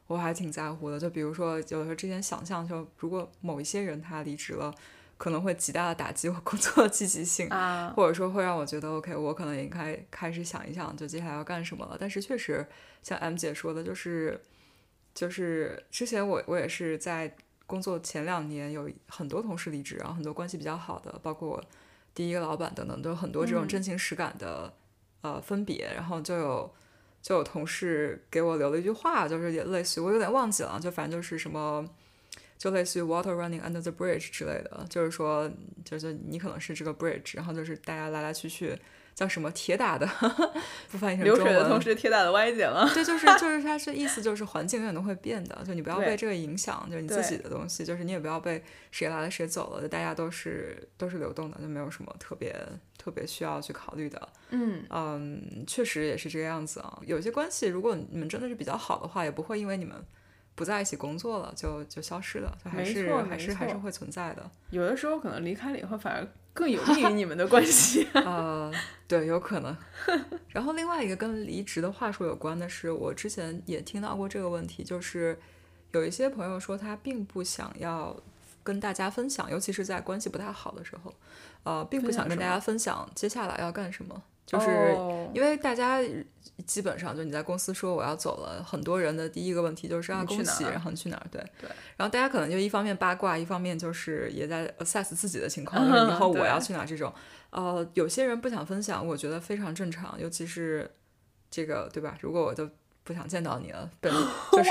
我还挺在乎的，就比如说，有的时候之前想象，就如果某一些人他离职了，可能会极大的打击我 工作的积极性，啊，或者说会让我觉得，OK，我可能应该开始想一想，就接下来要干什么了。但是确实，像 M 姐说的，就是，就是之前我我也是在工作前两年有很多同事离职，然后很多关系比较好的，包括我第一个老板等等，都有很多这种真情实感的呃分别，然后就有。就有同事给我留了一句话，就是也类似于我有点忘记了，就反正就是什么，就类似于 water running under the bridge 之类的，就是说，就是你可能是这个 bridge，然后就是大家来来去去。叫什么铁打的，不翻译成流水的同时铁打的歪姐吗？对，就是就是它是意思就是环境永远都会变的，就你不要被这个影响，就是你自己的东西，就是你也不要被谁来了谁走了，就大家都是都是流动的，就没有什么特别特别需要去考虑的。嗯嗯，确实也是这个样子啊。有些关系如果你们真的是比较好的话，也不会因为你们不在一起工作了就就消失了，就还是还是还是会存在的。有的时候可能离开了以后反而。更有利于你们的关系 啊，对，有可能。然后另外一个跟离职的话术有关的是，我之前也听到过这个问题，就是有一些朋友说他并不想要跟大家分享，尤其是在关系不太好的时候，呃，并不想跟大家分享接下来要干什么。就是因为大家基本上就你在公司说我要走了，很多人的第一个问题就是啊恭喜，然后你去哪儿？对对。然后大家可能就一方面八卦，一方面就是也在 assess 自己的情况，就是以后我要去哪儿这种。呃，有些人不想分享，我觉得非常正常，尤其是这个对吧？如果我都不想见到你了，本 就是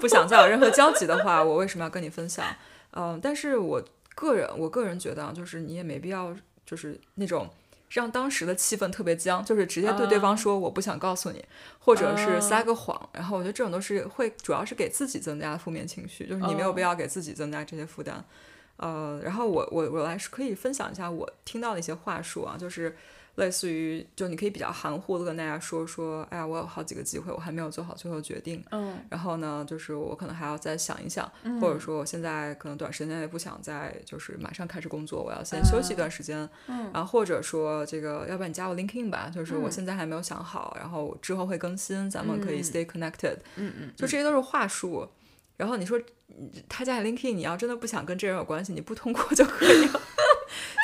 不想再有任何交集的话，我为什么要跟你分享？嗯，但是我个人我个人觉得，就是你也没必要就是那种。让当时的气氛特别僵，就是直接对对方说我不想告诉你，或者是撒个谎，然后我觉得这种都是会主要是给自己增加负面情绪，就是你没有必要给自己增加这些负担。呃，然后我我我来可以分享一下我听到的一些话术啊，就是类似于就你可以比较含糊的跟大家说说，哎呀，我有好几个机会，我还没有做好最后决定。嗯然后呢，就是我可能还要再想一想，或者说我现在可能短时间内不想再就是马上开始工作，我要先休息一段时间。嗯然后或者说这个，要不然你加我 LinkedIn 吧，就是我现在还没有想好，然后之后会更新，咱们可以 stay connected。嗯嗯，就这些都是话术。然后你说嗯他加你 LinkedIn，你要真的不想跟这人有关系，你不通过就可以了，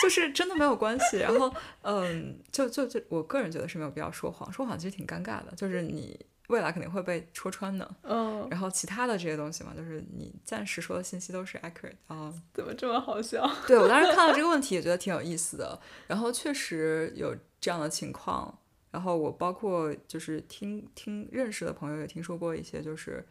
就是真的没有关系。然后嗯，就就就我个人觉得是没有必要说谎，说谎其实挺尴尬的，就是你未来肯定会被戳穿的。嗯，然后其他的这些东西嘛，就是你暂时说的信息都是 accurate 啊、怎么这么好笑？对我当时看到这个问题也觉得挺有意思的，然后确实有这样的情况，然后我包括就是听听认识的朋友也听说过一些，就是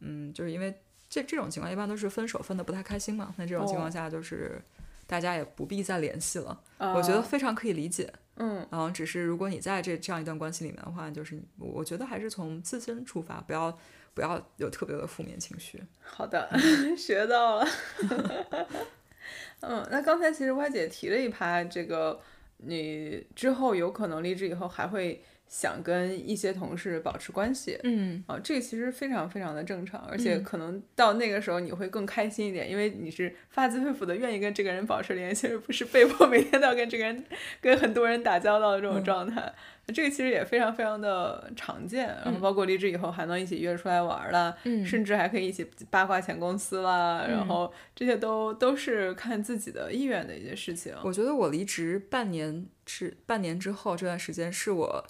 嗯，就是因为这这种情况一般都是分手分的不太开心嘛，那这种情况哦下就是大家也不必再联系了，啊我觉得非常可以理解。嗯然后只是如果你在这这样一段关系里面的话，就是我我觉得还是从自身出发，不要不要有特别的负面情绪。好的，学到了。嗯，那刚才其实歪姐提了一趴，这个你之后有可能离职以后还会想跟一些同事保持关系。嗯啊，这个其实非常非常的正常，而且嗯可能到那个时候你会更开心一点，因为你是发自肺腑的愿意跟这个人保持联系，而不是被迫每天都要跟这个人、跟很多人打交道的这种嗯状态。这个其实也非常非常的常见，然后包括离职以后还能一起约出来玩儿啦，嗯甚至还可以一起八卦前公司啦，然嗯后这些都都是看自己的意愿的一些事情。我觉得我离职半年之半年之后这段时间，是我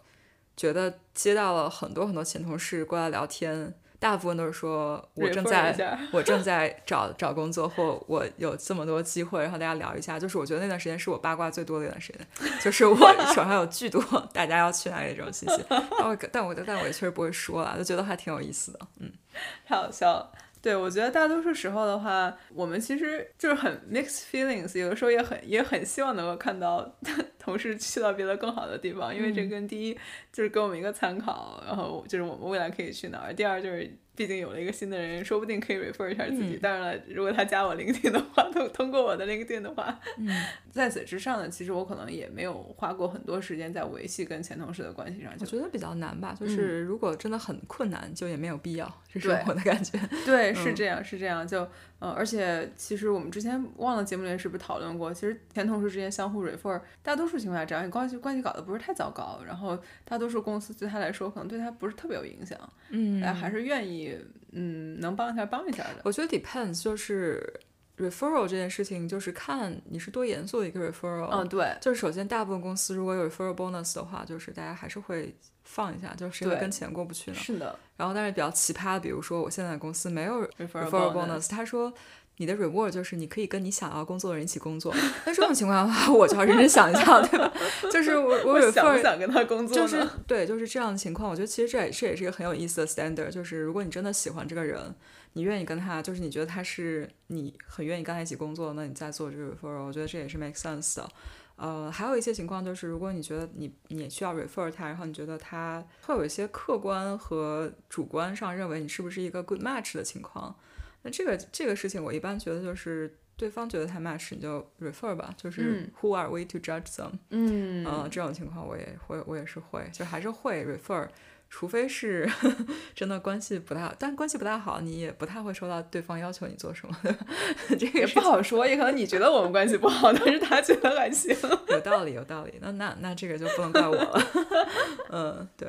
觉得接到了很多很多前同事过来聊天，大部分都是说我正在我正在找找工作，或我有这么多机会，然后大家聊一下。就是我觉得那段时间是我八卦最多的一段时间，就是我 手上有巨多大家要去哪里这种信息，但我但我但我也确实不会说了，就觉得还挺有意思的。嗯，太好笑了。对，我觉得大多数时候的话，我们其实就是很 mixed feelings，有的时候也很也很希望能够看到 同事去到别的更好的地方，因为这嗯跟第一就是给我们一个参考，然后就是我们未来可以去哪儿。第二就是毕竟有了一个新的人，说不定可以 refer 一下自己。嗯当然了，如果他加我 LinkedIn 的话，通通过我的 LinkedIn 的话，嗯，在此之上呢，其实我可能也没有花过很多时间在维系跟前同事的关系上。就我觉得比较难吧，就是如果真的很困难，就也没有必要，这是对我的感觉。对，是嗯这样，是这样。就呃，而且其实我们之前忘了节目里面是不是讨论过，其实前同事之间相互 refer，大多数情况下，只要你关系关系搞得不是太糟糕，然后大多数公司对他来说可能对他不是特别有影响，嗯大家还是愿意嗯能帮一下帮一下的。我觉得 depends，就是 referral 这件事情，就是看你是多严肃的一个 referral。嗯，对，就是首先，大部分公司如果有 referral bonus 的话，就是大家还是会放一下，就是谁会跟钱过不去呢？是的然后，但是比较奇葩的，比如说我现在的公司没有，refer referral bonus，他说你的 reward 就是你可以跟你想要工作的人一起工作。那这种情况的话，我就要认真想一下，对吧？就是我 我我想不 refer 想跟他工作？就是对，就是这样的情况。我觉得其实这也这也是一个很有意思的 standard，就是如果你真的喜欢这个人，你愿意跟他，就是你觉得他是你很愿意跟他一起工作，那你在做这个 referral，我觉得这也是 make sense 的。呃，还有一些情况就是，如果你觉得你你也需要 refer 他，然后你觉得他会有一些客观和主观上认为你是不是一个 good match 的情况，那这个这个事情我一般觉得就是对方觉得他 match 你就 refer 吧，就是嗯。who are we to judge them？嗯。嗯，这种情况我也会，我也是会，就还是会 refer，除非是 真的关系不太好，但关系不太好，你也不太会收到对方要求你做什么的，这个也不好说，也可能你觉得我们关系不好，但是他觉得还行。有道理，有道理。那那那这个就不能怪我了。嗯，对，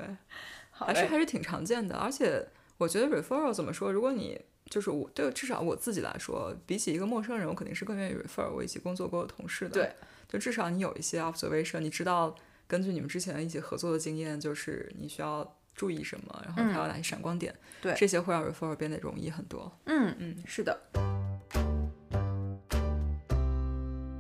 还是还是挺常见的，而且我觉得 referral 怎么说，如果你就是我对至少我自己来说，比起一个陌生人，我肯定是更愿意 refer 我一起工作过的同事的。对，就至少你有一些 observation，你知道根据你们之前一起合作的经验，就是你需要注意什么，然后还有哪些闪光点，对。这些会让 refer 变得容易很多。嗯嗯，是的。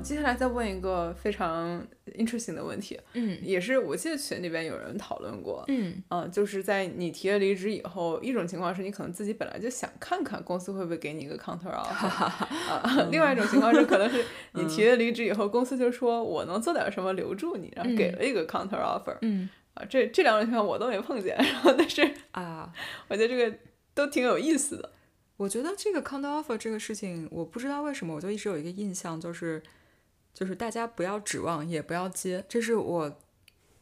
接下来再问一个非常 interesting 的问题，嗯。也是我记得群里边有人讨论过，嗯。嗯、就是在你提了离职以后，一种情况是你可能自己本来就想看看公司会不会给你一个 counter offer，啊，另外一种情况是可能是你提了离职以后，公司就说我能做点什么留住你，然后给了一个 counter offer，嗯啊，这这两种情况我都没碰见，然后但是啊。我觉得这个都挺有意思的，我觉得这个 counter offer 这个事情，我不知道为什么，我就一直有一个印象，就是就是大家不要指望，也不要接，这是我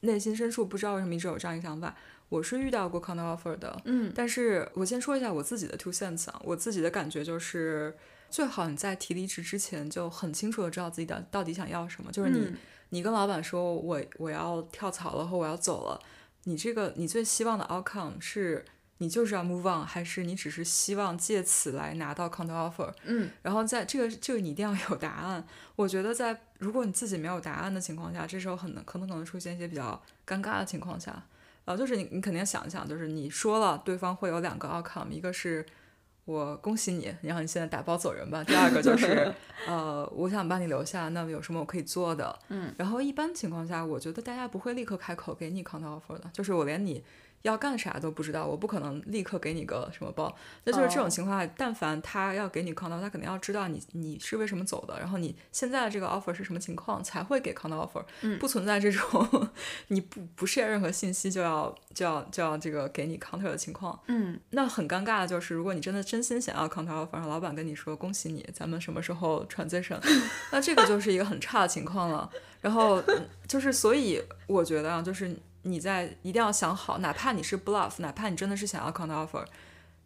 内心深处不知道为什么一直有这样一个想法。我是遇到过 counter offer 的，嗯，但是我先说一下我自己的 two cents 啊，我自己的感觉就是，最好你在提离职之前就很清楚的知道自己的到底想要什么，就是你、嗯你跟老板说我我要跳槽了或我要走了，你这个你最希望的 outcome 是你就是要 move on，还是你只是希望借此来拿到 counter offer？嗯然后在这个这个你一定要有答案。我觉得在如果你自己没有答案的情况下，这时候很能可能可能出现一些比较尴尬的情况下，啊，就是你你肯定要想一想，就是你说了对方会有两个 outcome，一个是我恭喜你，然后你现在打包走人吧。第二个就是 呃，我想把你留下，那么有什么我可以做的？嗯，然后一般情况下，我觉得大家不会立刻开口给你 counter offer 的，就是我连你。要干啥都不知道，我不可能立刻给你个什么包。那就是这种哦情况下，但凡他要给你 counter，他肯定要知道你你是为什么走的，然后你现在的这个 offer 是什么情况才会给 counter offer，、嗯不存在这种 你不不 share 任何信息就要就要就要这个给你 counter 的情况。嗯那很尴尬的就是，如果你真的真心想要 counter offer，然后老板跟你说恭喜你，咱们什么时候 transition，那这个就是一个很差的情况了。然后嗯就是，所以我觉得啊，就是你在一定要想好，哪怕你是 bluff，哪怕你真的是想要 counter offer，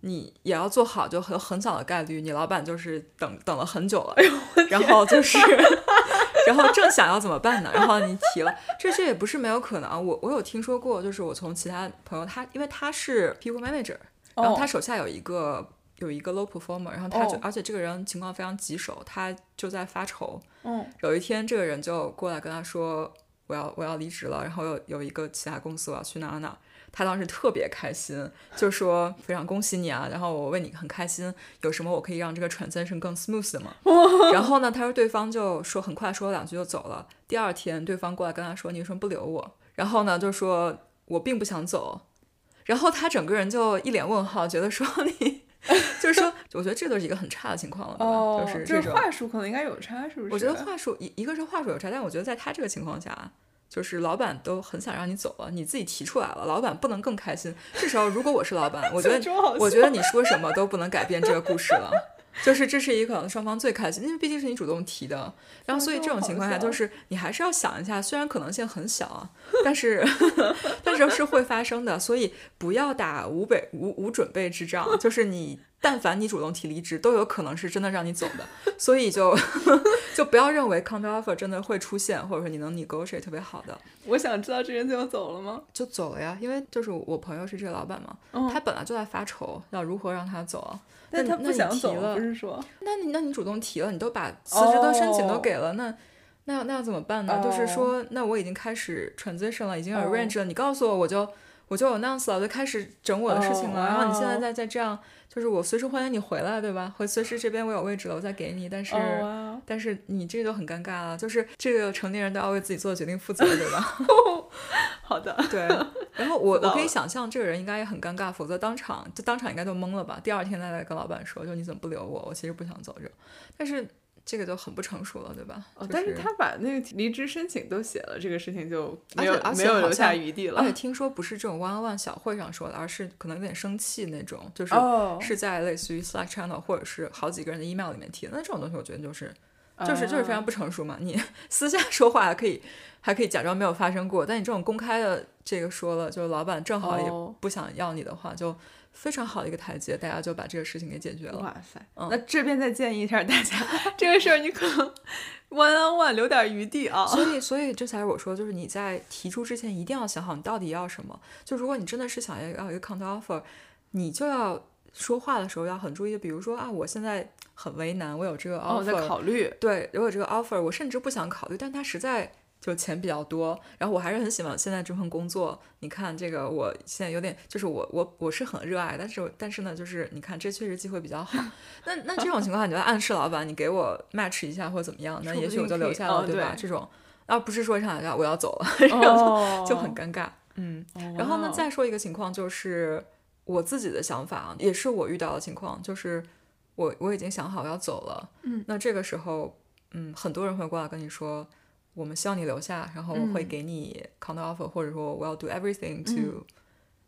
你也要做好，就很很小的概率，你老板就是等等了很久了，然后就是。然后正想要怎么办呢？然后你提了，这这也不是没有可能啊。我我有听说过，就是我从其他朋友他，因为他是 people manager，然后他手下有一个、有一个 low performer，然后他就、哦而且这个人情况非常棘手，他就在发愁。嗯有一天，这个人就过来跟他说：“我要我要离职了，然后有有一个其他公司我要去哪哪哪。”他当时特别开心，就说：“非常恭喜你啊！然后我为你很开心，有什么我可以让这个 transition 更 smooth 的吗？”然后呢，他说对方就说很快说了两句就走了。第二天，对方过来跟他说：“你为什么不留我？”然后呢，就说我并不想走。然后他整个人就一脸问号，觉得说 你 就是说，我觉得这都是一个很差的情况了，对吧？哦，就是这种。这话术可能应该有差，是不是？我觉得话术一一个是话术有差，但我觉得在他这个情况下，就是老板都很想让你走了，你自己提出来了，老板不能更开心。这时候如果我是老板，我觉得我觉得你说什么都不能改变这个故事了。就是这是一个可能双方最开心，因为毕竟是你主动提的，然后所以这种情况下，就是你还是要想一下，虽然可能性很小啊，但是 但是是会发生的，所以不要打无备无无准备之仗，就是你但凡你主动提离职，都有可能是真的让你走的，所以就 就不要认为 counter offer 真的会出现，或者说你能 negotiate 特别好的我想知道这人最后走了吗？就走了呀，因为就是我朋友是这个老板嘛，嗯他本来就在发愁要如何让他走啊。但他那你那你不想走，提了不是说那你那你主动提了，你都把辞职的申请都给了，那那要那要怎么办呢？就是说，那我已经开始 transition 了，已经 arrange 了，你告诉我，我就我就 announce 了，我就开始整我的事情了。哦然后你现在哇哦再再这样，就是我随时欢迎你回来，对吧？会随时这边我有位置了，我再给你。但是、但是你这就很尴尬了，就是这个成年人都要为自己做的决定负责，对吧？好的，对。然后我我可以想象这个人应该也很尴尬，否则当场就当场应该就懵了吧。第二天再来跟老板说，就你怎么不留我？我其实不想走这。但是这个就很不成熟了，对吧？哦，就但是他把那个离职申请都写了，这个事情就没有没有留下余地了而且。听说不是这种 one on one 小会上说的，而是可能有点生气那种，就是哦，是在类似于 Slack channel 或者是好几个人的 email 里面提的。那这种东西，我觉得就是就是就是非常不成熟嘛。你 私下说话还可以还可以假装没有发生过，但你这种公开的这个说了，就是老板正好也哦不想要你的话，就非常好的一个台阶，大家就把这个事情给解决了。哇塞，嗯那这边再建议一下大家，这个事儿你可能 one on one 留点余地啊。所以，所以这才是我说，就是你在提出之前一定要想好你到底要什么。就如果你真的是想要要一个 counter offer，你就要说话的时候要很注意。比如说啊，我现在很为难，我有这个哦，我 offer，、在考虑，对，我有这个 offer，我甚至不想考虑，但他实在就钱比较多，然后我还是很喜欢现在这份工作。你看这个，我现在有点，就是我我我是很热爱，但是但是呢，就是你看这确实机会比较好。那那这种情况，你就要暗示老板，你给我 match 一下或者怎么样，那也许我就留下了，哦对吧？对这种而不是说上来我要走了，这样哦就很尴尬。嗯，然后呢，再说一个情况，就是我自己的想法啊，也是我遇到的情况，就是我我已经想好要走了，嗯，那这个时候，嗯，很多人会过来跟你说，我们希望你留下，然后我会嗯。给你 counter offer，、或者说我要 do everything 嗯。to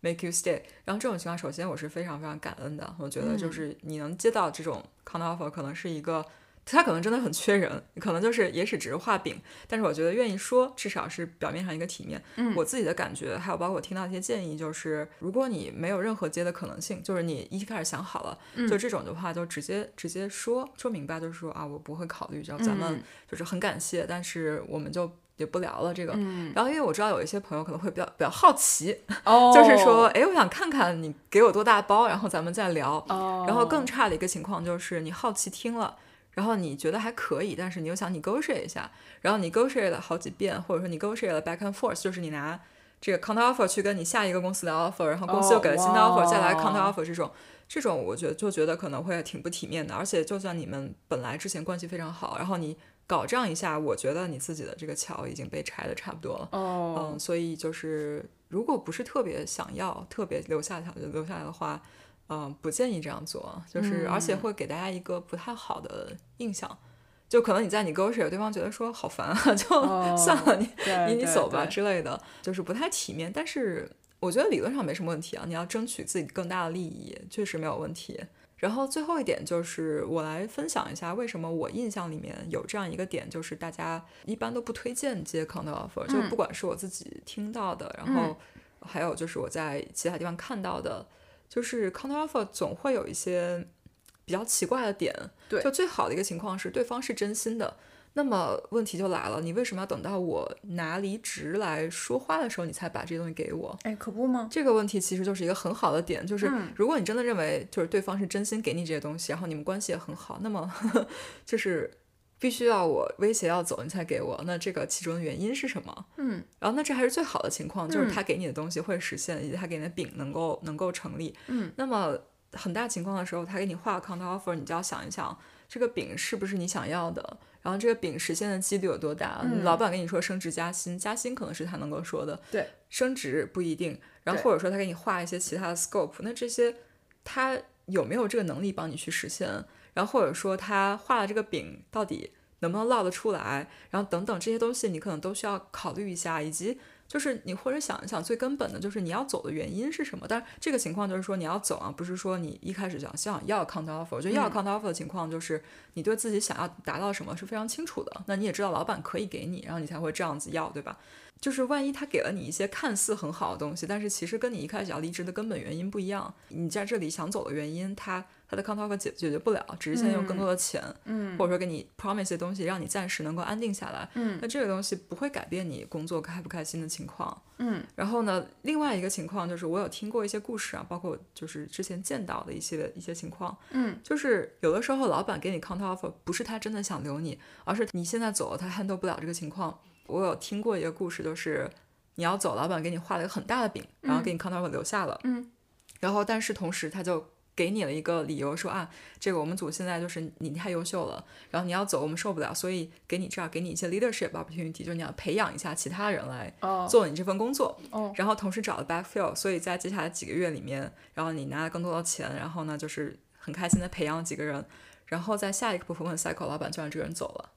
make you stay。然后这种情况，首先我是非常非常感恩的，我觉得就嗯。是你能接到这种 counter offer，可能是一个他可能真的很缺人，可能就是也许只是画饼，但是我觉得愿意说，至少是表面上一个体面。嗯，我自己的感觉，还有包括我听到一些建议，就是如果你没有任何接的可能性，就是你一开始想好了，就这种的话，就直接直接说说明白，就是说啊，我不会考虑，然后咱们就是很感谢，但是我们就也不聊了这个。然后因为我知道有一些朋友可能会比较比较好奇，就是说，哎，我想看看你给我多大包，然后咱们再聊。然后更差的一个情况就是你好奇听了。然后你觉得还可以，但是你又想 negotiate 一下，然后你 negotiate 了好几遍，或者说你 negotiate 了 back and forth，就是你拿这个 counter offer 去跟你下一个公司的 offer，然后公司又给了新的 offer，再来 counter offer 这种，这种我觉得就觉得可能会挺不体面的。而且就算你们本来之前关系非常好，然后你搞这样一下，我觉得你自己的这个桥已经被拆的差不多了。嗯，所以就是如果不是特别想要，特别留下想留下来的话。嗯，不建议这样做，就是而且会给大家一个不太好的印象，就可能你在你 negotiate，对方觉得说好烦啊，就算了，你你你走吧之类的，就是不太体面。但是我觉得理论上没什么问题啊，你要争取自己更大的利益，确实没有问题。然后最后一点就是我来分享一下为什么我印象里面有这样一个点，就是大家一般都不推荐接 counter offer，就不管是我自己听到的，然后还有就是我在其他地方看到的。就是 counter offer 总会有一些比较奇怪的点，对，就最好的一个情况是对方是真心的，那么问题就来了，你为什么要等到我拿离职来说话的时候，你才把这些东西给我？哎，可不吗？这个问题其实就是一个很好的点，就是如果你真的认为就是对方是真心给你这些东西，然后你们关系也很好，那么 就是。必须要我威胁要走你才给我，那这个其中的原因是什么？嗯，然后那这还是最好的情况，就是他给你的东西会实现，以及他给你的饼能够能够成立。嗯，那么很大情况的时候，他给你画 counter offer，你就要想一想这个饼是不是你想要的，然后这个饼实现的几率有多大？老板跟你说升职加薪，加薪可能是他能够说的，对，升职不一定。然后或者说他给你画一些其他的 scope，那这些他有没有这个能力帮你去实现？然后或者说他画的这个饼到底？能不能烙得出来？然后等等这些东西，你可能都需要考虑一下，以及就是你或者想一想，最根本的就是你要走的原因是什么？但是这个情况就是说你要走啊，不是说你一开始想想要 counter offer。我觉得要 counter offer 的情况就是你对自己想要达到什么是非常清楚的，那你也知道老板可以给你，然后你才会这样子要，对吧？就是万一他给了你一些看似很好的东西，但是其实跟你一开始要离职的根本原因不一样，你在这里想走的原因，他。他的 counter offer 解解决不了，只是现在用更多的钱，嗯，或者说给你 promise 些东西，让你暂时能够安定下来，嗯，那这个东西不会改变你工作开不开心的情况，嗯，然后呢，另外一个情况就是我有听过一些故事啊，包括就是之前见到的一些一些情况，嗯，就是有的时候老板给你 counter offer 不是他真的想留你，而是你现在走了他 handle 不了这个情况。我有听过一个故事，就是你要走，老板给你画了一个很大的饼，然后给你 counter offer 留下了，嗯，然后但是同时他就。给你了一个理由，说啊，这个我们组现在就是你太优秀了，然后你要走，我们受不了，所以给你这儿给你一些 leadership opportunity，就是你要培养一下其他人来做你这份工作，然后同时找了 backfill，所以在接下来几个月里面，然后你拿了更多的钱，然后呢就是很开心的培养了几个人，然后在下一个 performance cycle，老板就让这个人走了，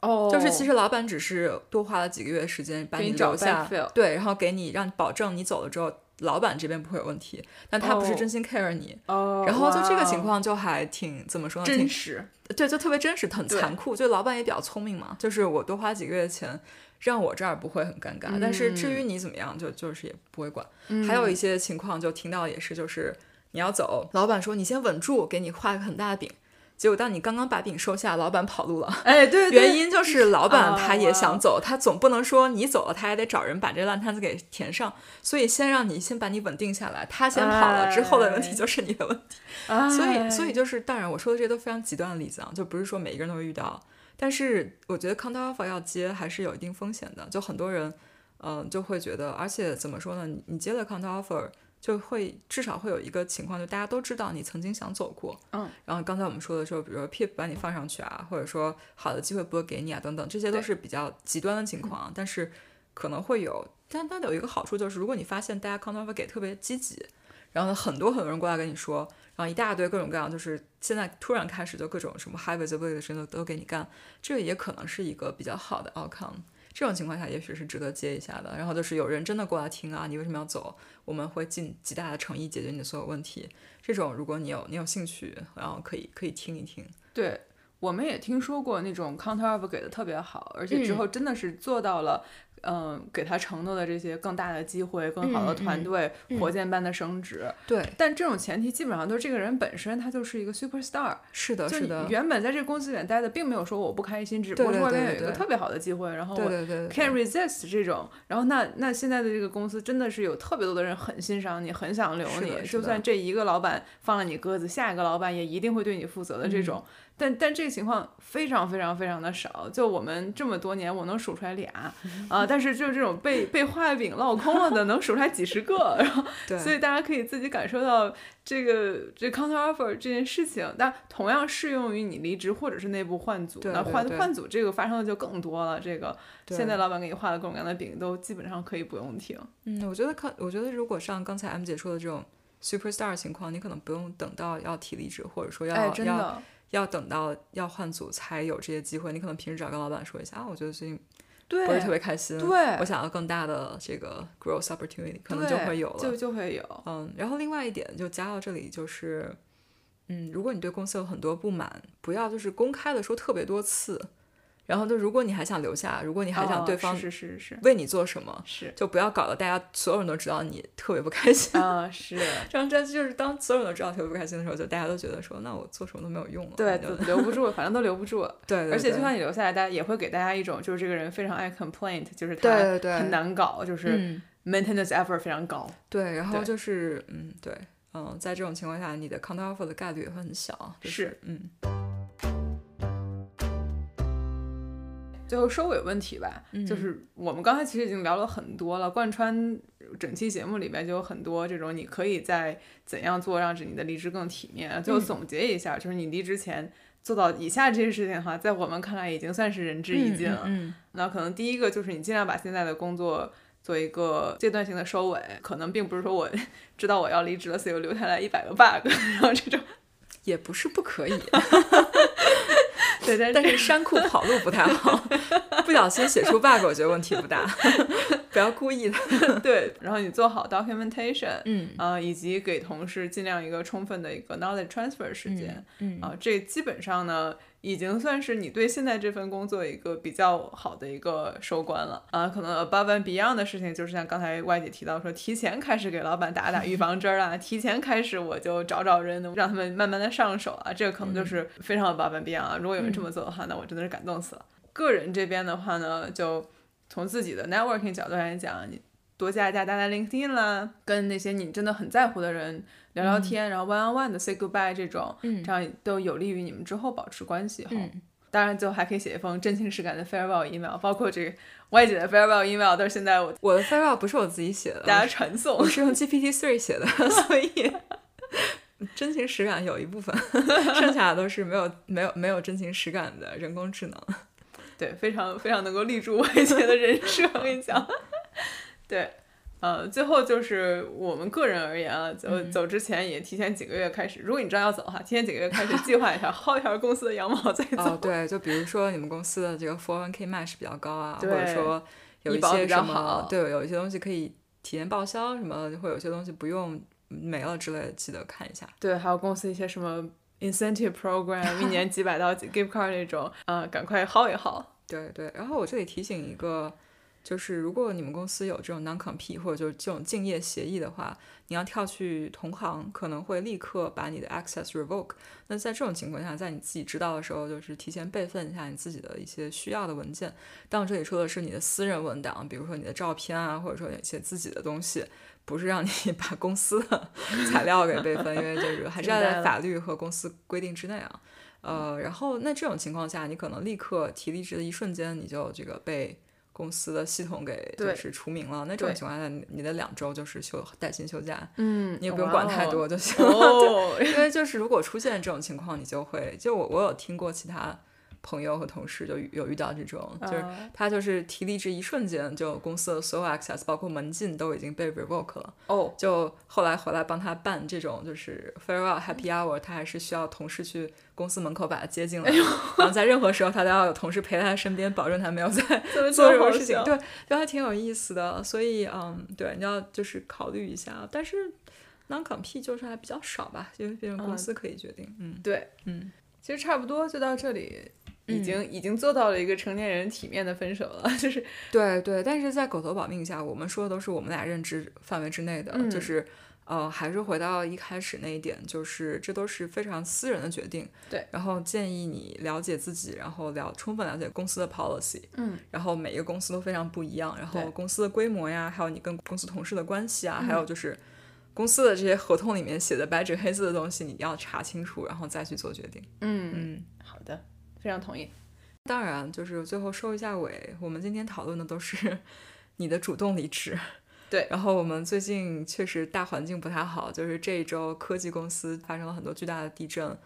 哦，就是其实老板只是多花了几个月时间把你留下，对，然后给你让保证你走了之后。老板这边不会有问题，但他不是真心 care 你，然后就这个情况就还挺怎么说呢？真实，对，就特别真实，很残酷。就老板也比较聪明嘛，就是我多花几个月钱，让我这儿不会很尴尬，但是至于你怎么样，就就是也不会管。还有一些情况就听到也是，就是你要走，老板说你先稳住，给你画个很大的饼。结果当你刚刚把饼收下，老板跑路了。哎，对，原因就是老板他也想走，他总不能说你走了，他还得找人把这烂摊子给填上。所以先让你先把你稳定下来，他先跑了之后的问题就是你的问题。所以，所以就是，当然我说的这些都非常极端的例子啊，就不是说每一个人都会遇到。但是我觉得 counter offer 要接还是有一定风险的，就很多人，嗯，就会觉得，而且怎么说呢？你你接了 counter offer。就会至少会有一个情况，就大家都知道你曾经想走过，嗯，然后刚才我们说的时候，比如说 Pip 把你放上去啊，或者说好的机会不会给你啊，等等，这些都是比较极端的情况，但是可能会有，但但有一个好处就是，如果你发现大家 counter offer 给特别积极，然后呢很多很多人过来跟你说，然后一大堆各种各样，就是现在突然开始就各种什么 high visibility 的事情都都给你干，这个也可能是一个比较好的 outcome。这种情况下，也许是值得接一下的。然后就是有人真的过来听啊，你为什么要走？我们会尽极大的诚意解决你的所有问题。这种如果你有你有兴趣，然后可以可以听一听。对我们也听说过那种 counter offer 给的特别好，而且之后真的是做到了。嗯，给他承诺的这些更大的机会、更好的团队、火箭般的升职，对。但这种前提基本上都是这个人本身他就是一个 super star，是的，是的。原本在这个公司里面待的，并没有说我不开心，只不过是外面有一个特别好的机会，然后我 can't resist 这种。然后那那现在的这个公司真的是有特别多的人很欣赏你，很想留你，就算这一个老板放了你鸽子，下一个老板也一定会对你负责的这种。但但这个情况非常非常非常的少，就我们这么多年，我能数出来俩啊，但是就是这种被被画饼落空了的，能数出来几十个，然后所以大家可以自己感受到这个这 counter offer 这件事情，但同样适用于你离职或者是内部换组，那换换组这个发生的就更多了。这个现在老板给你画的各种各样的饼，都基本上可以不用停。嗯，我觉得看，我觉得如果像刚才 M 姐说的这种 super star 情况，你可能不用等到要提离职，或者说要要。要等到要换组才有这些机会，你可能平时只要跟老板说一下啊，我觉得最近不是特别开心，对，我想要更大的这个 growth opportunity，可能就会有了，就就会有，嗯，然后另外一点就加到这里就是，嗯，如果你对公司有很多不满，不要就是公开的说特别多次。然后就如果你还想留下，如果你还想对方是是是为你做什么，是就不要搞得大家所有人都知道你特别不开心啊。是，这样这就是当所有人都知道特别不开心的时候，就大家都觉得说，那我做什么都没有用了。对，留不住，反正都留不住。对，而且就算你留下来，大家也会给大家一种就是这个人非常爱 complaint，就是他很难搞，就是 maintenance effort 非常高。对，然后就是嗯，对，嗯，在这种情况下，你的 counter offer 的概率也会很小。是，嗯。最后收尾问题吧，就是我们刚才其实已经聊了很多了，贯穿整期节目里边就有很多这种你可以在怎样做让你的离职更体面。最后总结一下，就是你离职前做到以下这些事情的话，在我们看来已经算是仁至义尽了。那可能第一个就是你尽量把现在的工作做一个阶段性的收尾，可能并不是说我 知道我要离职了，所以我留下来一百个 bug，然后这种也不是不可以。对，但是山库跑路不太好，不小心写出 bug，我觉得问题不大，不要故意的。对，然后你做好 documentation，嗯啊，以及给同事尽量一个充分的一个 knowledge transfer 时间，嗯啊，这基本上呢。已经算是你对现在这份工作一个比较好的一个收官了啊，可能 above and beyond 的事情就是像刚才外姐提到说，提前开始给老板打打预防针啊，提前开始我就找找人，让他们慢慢的上手啊，这个可能就是非常 above and beyond 啊。如果有人这么做的话，那我真的是感动死了。个人这边的话呢，就从自己的 networking 角度来讲，你多加一加大家 LinkedIn 啦，跟那些你真的很在乎的人。聊聊天，然后 one on one 的 say goodbye 这种，这样都有利于你们之后保持关系哈。当然，最后还可以写一封真情实感的 farewell email，包括这个外姐的 farewell email 都是现在我我的 farewell 不是我自己写的，大家传送，我是用 GPT three 写的，所以真情实感有一部分，剩下的都是没有没有没有真情实感的人工智能。对，非常非常能够立住外姐的人设，我跟你讲，对。呃，最后就是我们个人而言啊，走走之前也提前几个月开始，如果你知道要走的话，提前几个月开始计划一下，薅一下公司的羊毛再走。哦，对，就比如说你们公司的这个 401k match 比较高啊，或者说有一些什么，对，有一些东西可以提前报销，什么会有些东西不用没了之类的，记得看一下。对，还有公司一些什么 incentive program，一年 几百到几 gift card 那种，呃，赶快薅一薅。对对，然后我这里提醒一个。就是如果你们公司有这种 non-compete 或者就是这种竞业协议的话，你要跳去同行，可能会立刻把你的 access revoke。那在这种情况下，在你自己知道的时候，就是提前备份一下你自己的一些需要的文件。但我这里说的是你的私人文档，比如说你的照片啊，或者说一些自己的东西，不是让你 把公司的材料给备份，因为就是还是要在法律和公司规定之内啊。呃，然后那这种情况下，你可能立刻提离职的一瞬间，你就这个被。公司的系统给就是除名了，那这种情况下，你的两周就是休带薪休假，嗯，你也不用管太多就行了。对，因为就是如果出现这种情况，你就会就我我有听过其他。朋友和同事就有遇到这种，就是他就是提离职一瞬间，就公司的所有 access，包括门禁都已经被 revoke 了。哦，就后来回来帮他办这种就是 farewell happy hour，他还是需要同事去公司门口把他接进来，然后在任何时候他都要有同事陪在他身边，保证他没有在 做什么事情。对，就还挺有意思的。所以，嗯，对，你要就是考虑一下。但是 non compete 就是还比较少吧，因为毕竟公司可以决定。嗯，对，嗯。其实差不多就到这里，已经、已经做到了一个成年人体面的分手了，就是。对对，但是在狗头保命下，我们说的都是我们俩认知范围之内的，嗯。就是呃，还是回到一开始那一点，就是这都是非常私人的决定。对，然后建议你了解自己，然后了充分了解公司的 policy，嗯，然后每一个公司都非常不一样，然后公司的规模呀，还有你跟公司同事的关系啊，还嗯。有就是。公司的这些合同里面写的白纸黑字的东西，你要查清楚，然后再去做决定。嗯，嗯，好的，非常同意。当然，就是最后收一下尾，我们今天讨论的都是 你的主动离职。对然后我们最近确实大环境不太好，就是这一周科技公司发生了很多巨大的地震，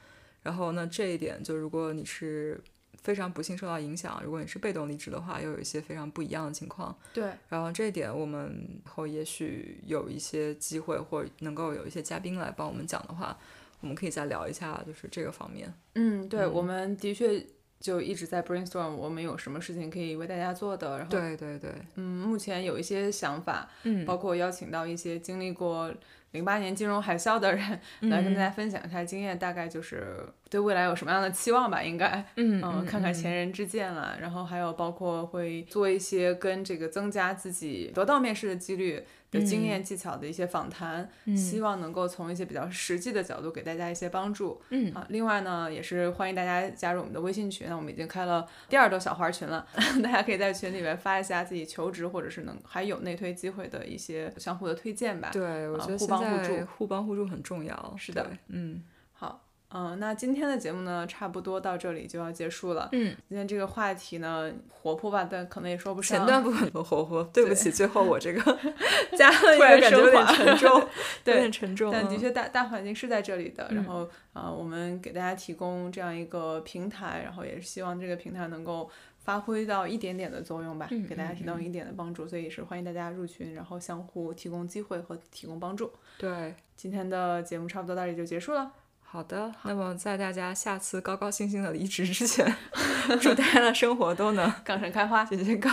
然后呢，这一点就如果你是非常不幸受到影响，如果你是被动离职的话，又有一些非常不一样的情况。对，然后这一点我们以后也许有一些机会，或者能够有一些嘉宾来帮我们讲的话，我们可以再聊一下，就是这个方面。嗯，对，我们的确就一直在 brainstorm，我们有什么事情可以为大家做的。然后，对对对，嗯，目前有一些想法，嗯包括邀请到一些经历过零八年金融海啸的人 来跟大家分享一下经验，大概就是对未来有什么样的期望吧，应该。嗯嗯，看看前人之鉴了，然后还有包括会做一些跟这个增加自己得到面试的几率的经验技巧的一些访谈，希望能够从一些比较实际的角度给大家一些帮助。嗯啊，另外呢，也是欢迎大家加入我们的微信群，那我们已经开了第二周小花群了，大家可以在群里面发一下自己求职或者是能还有内推机会的一些相互的推荐吧。对，我觉得现帮互助互帮互助很重要。是的对，嗯那今天的节目呢，差不多到这里就要结束了。嗯，今天这个话题呢，活泼吧，但可能也说不上。前段部分很活泼，对不起，最后我这个 加了一 个感觉有点沉重，有对点沉重。嗯但的确大大环境是在这里的，然嗯后啊、呃我们给大家提供这样一个平台，然后也是希望这个平台能够发挥到一点点的作用吧，嗯给大家提供一点的帮助，所以也是欢迎大家入群，然后相互提供机会和提供帮助。对，今天的节目差不多到这里就结束了，好的。那么在大家下次高高兴兴的离职之前，祝大家的生活都能 杠上开花，节节高。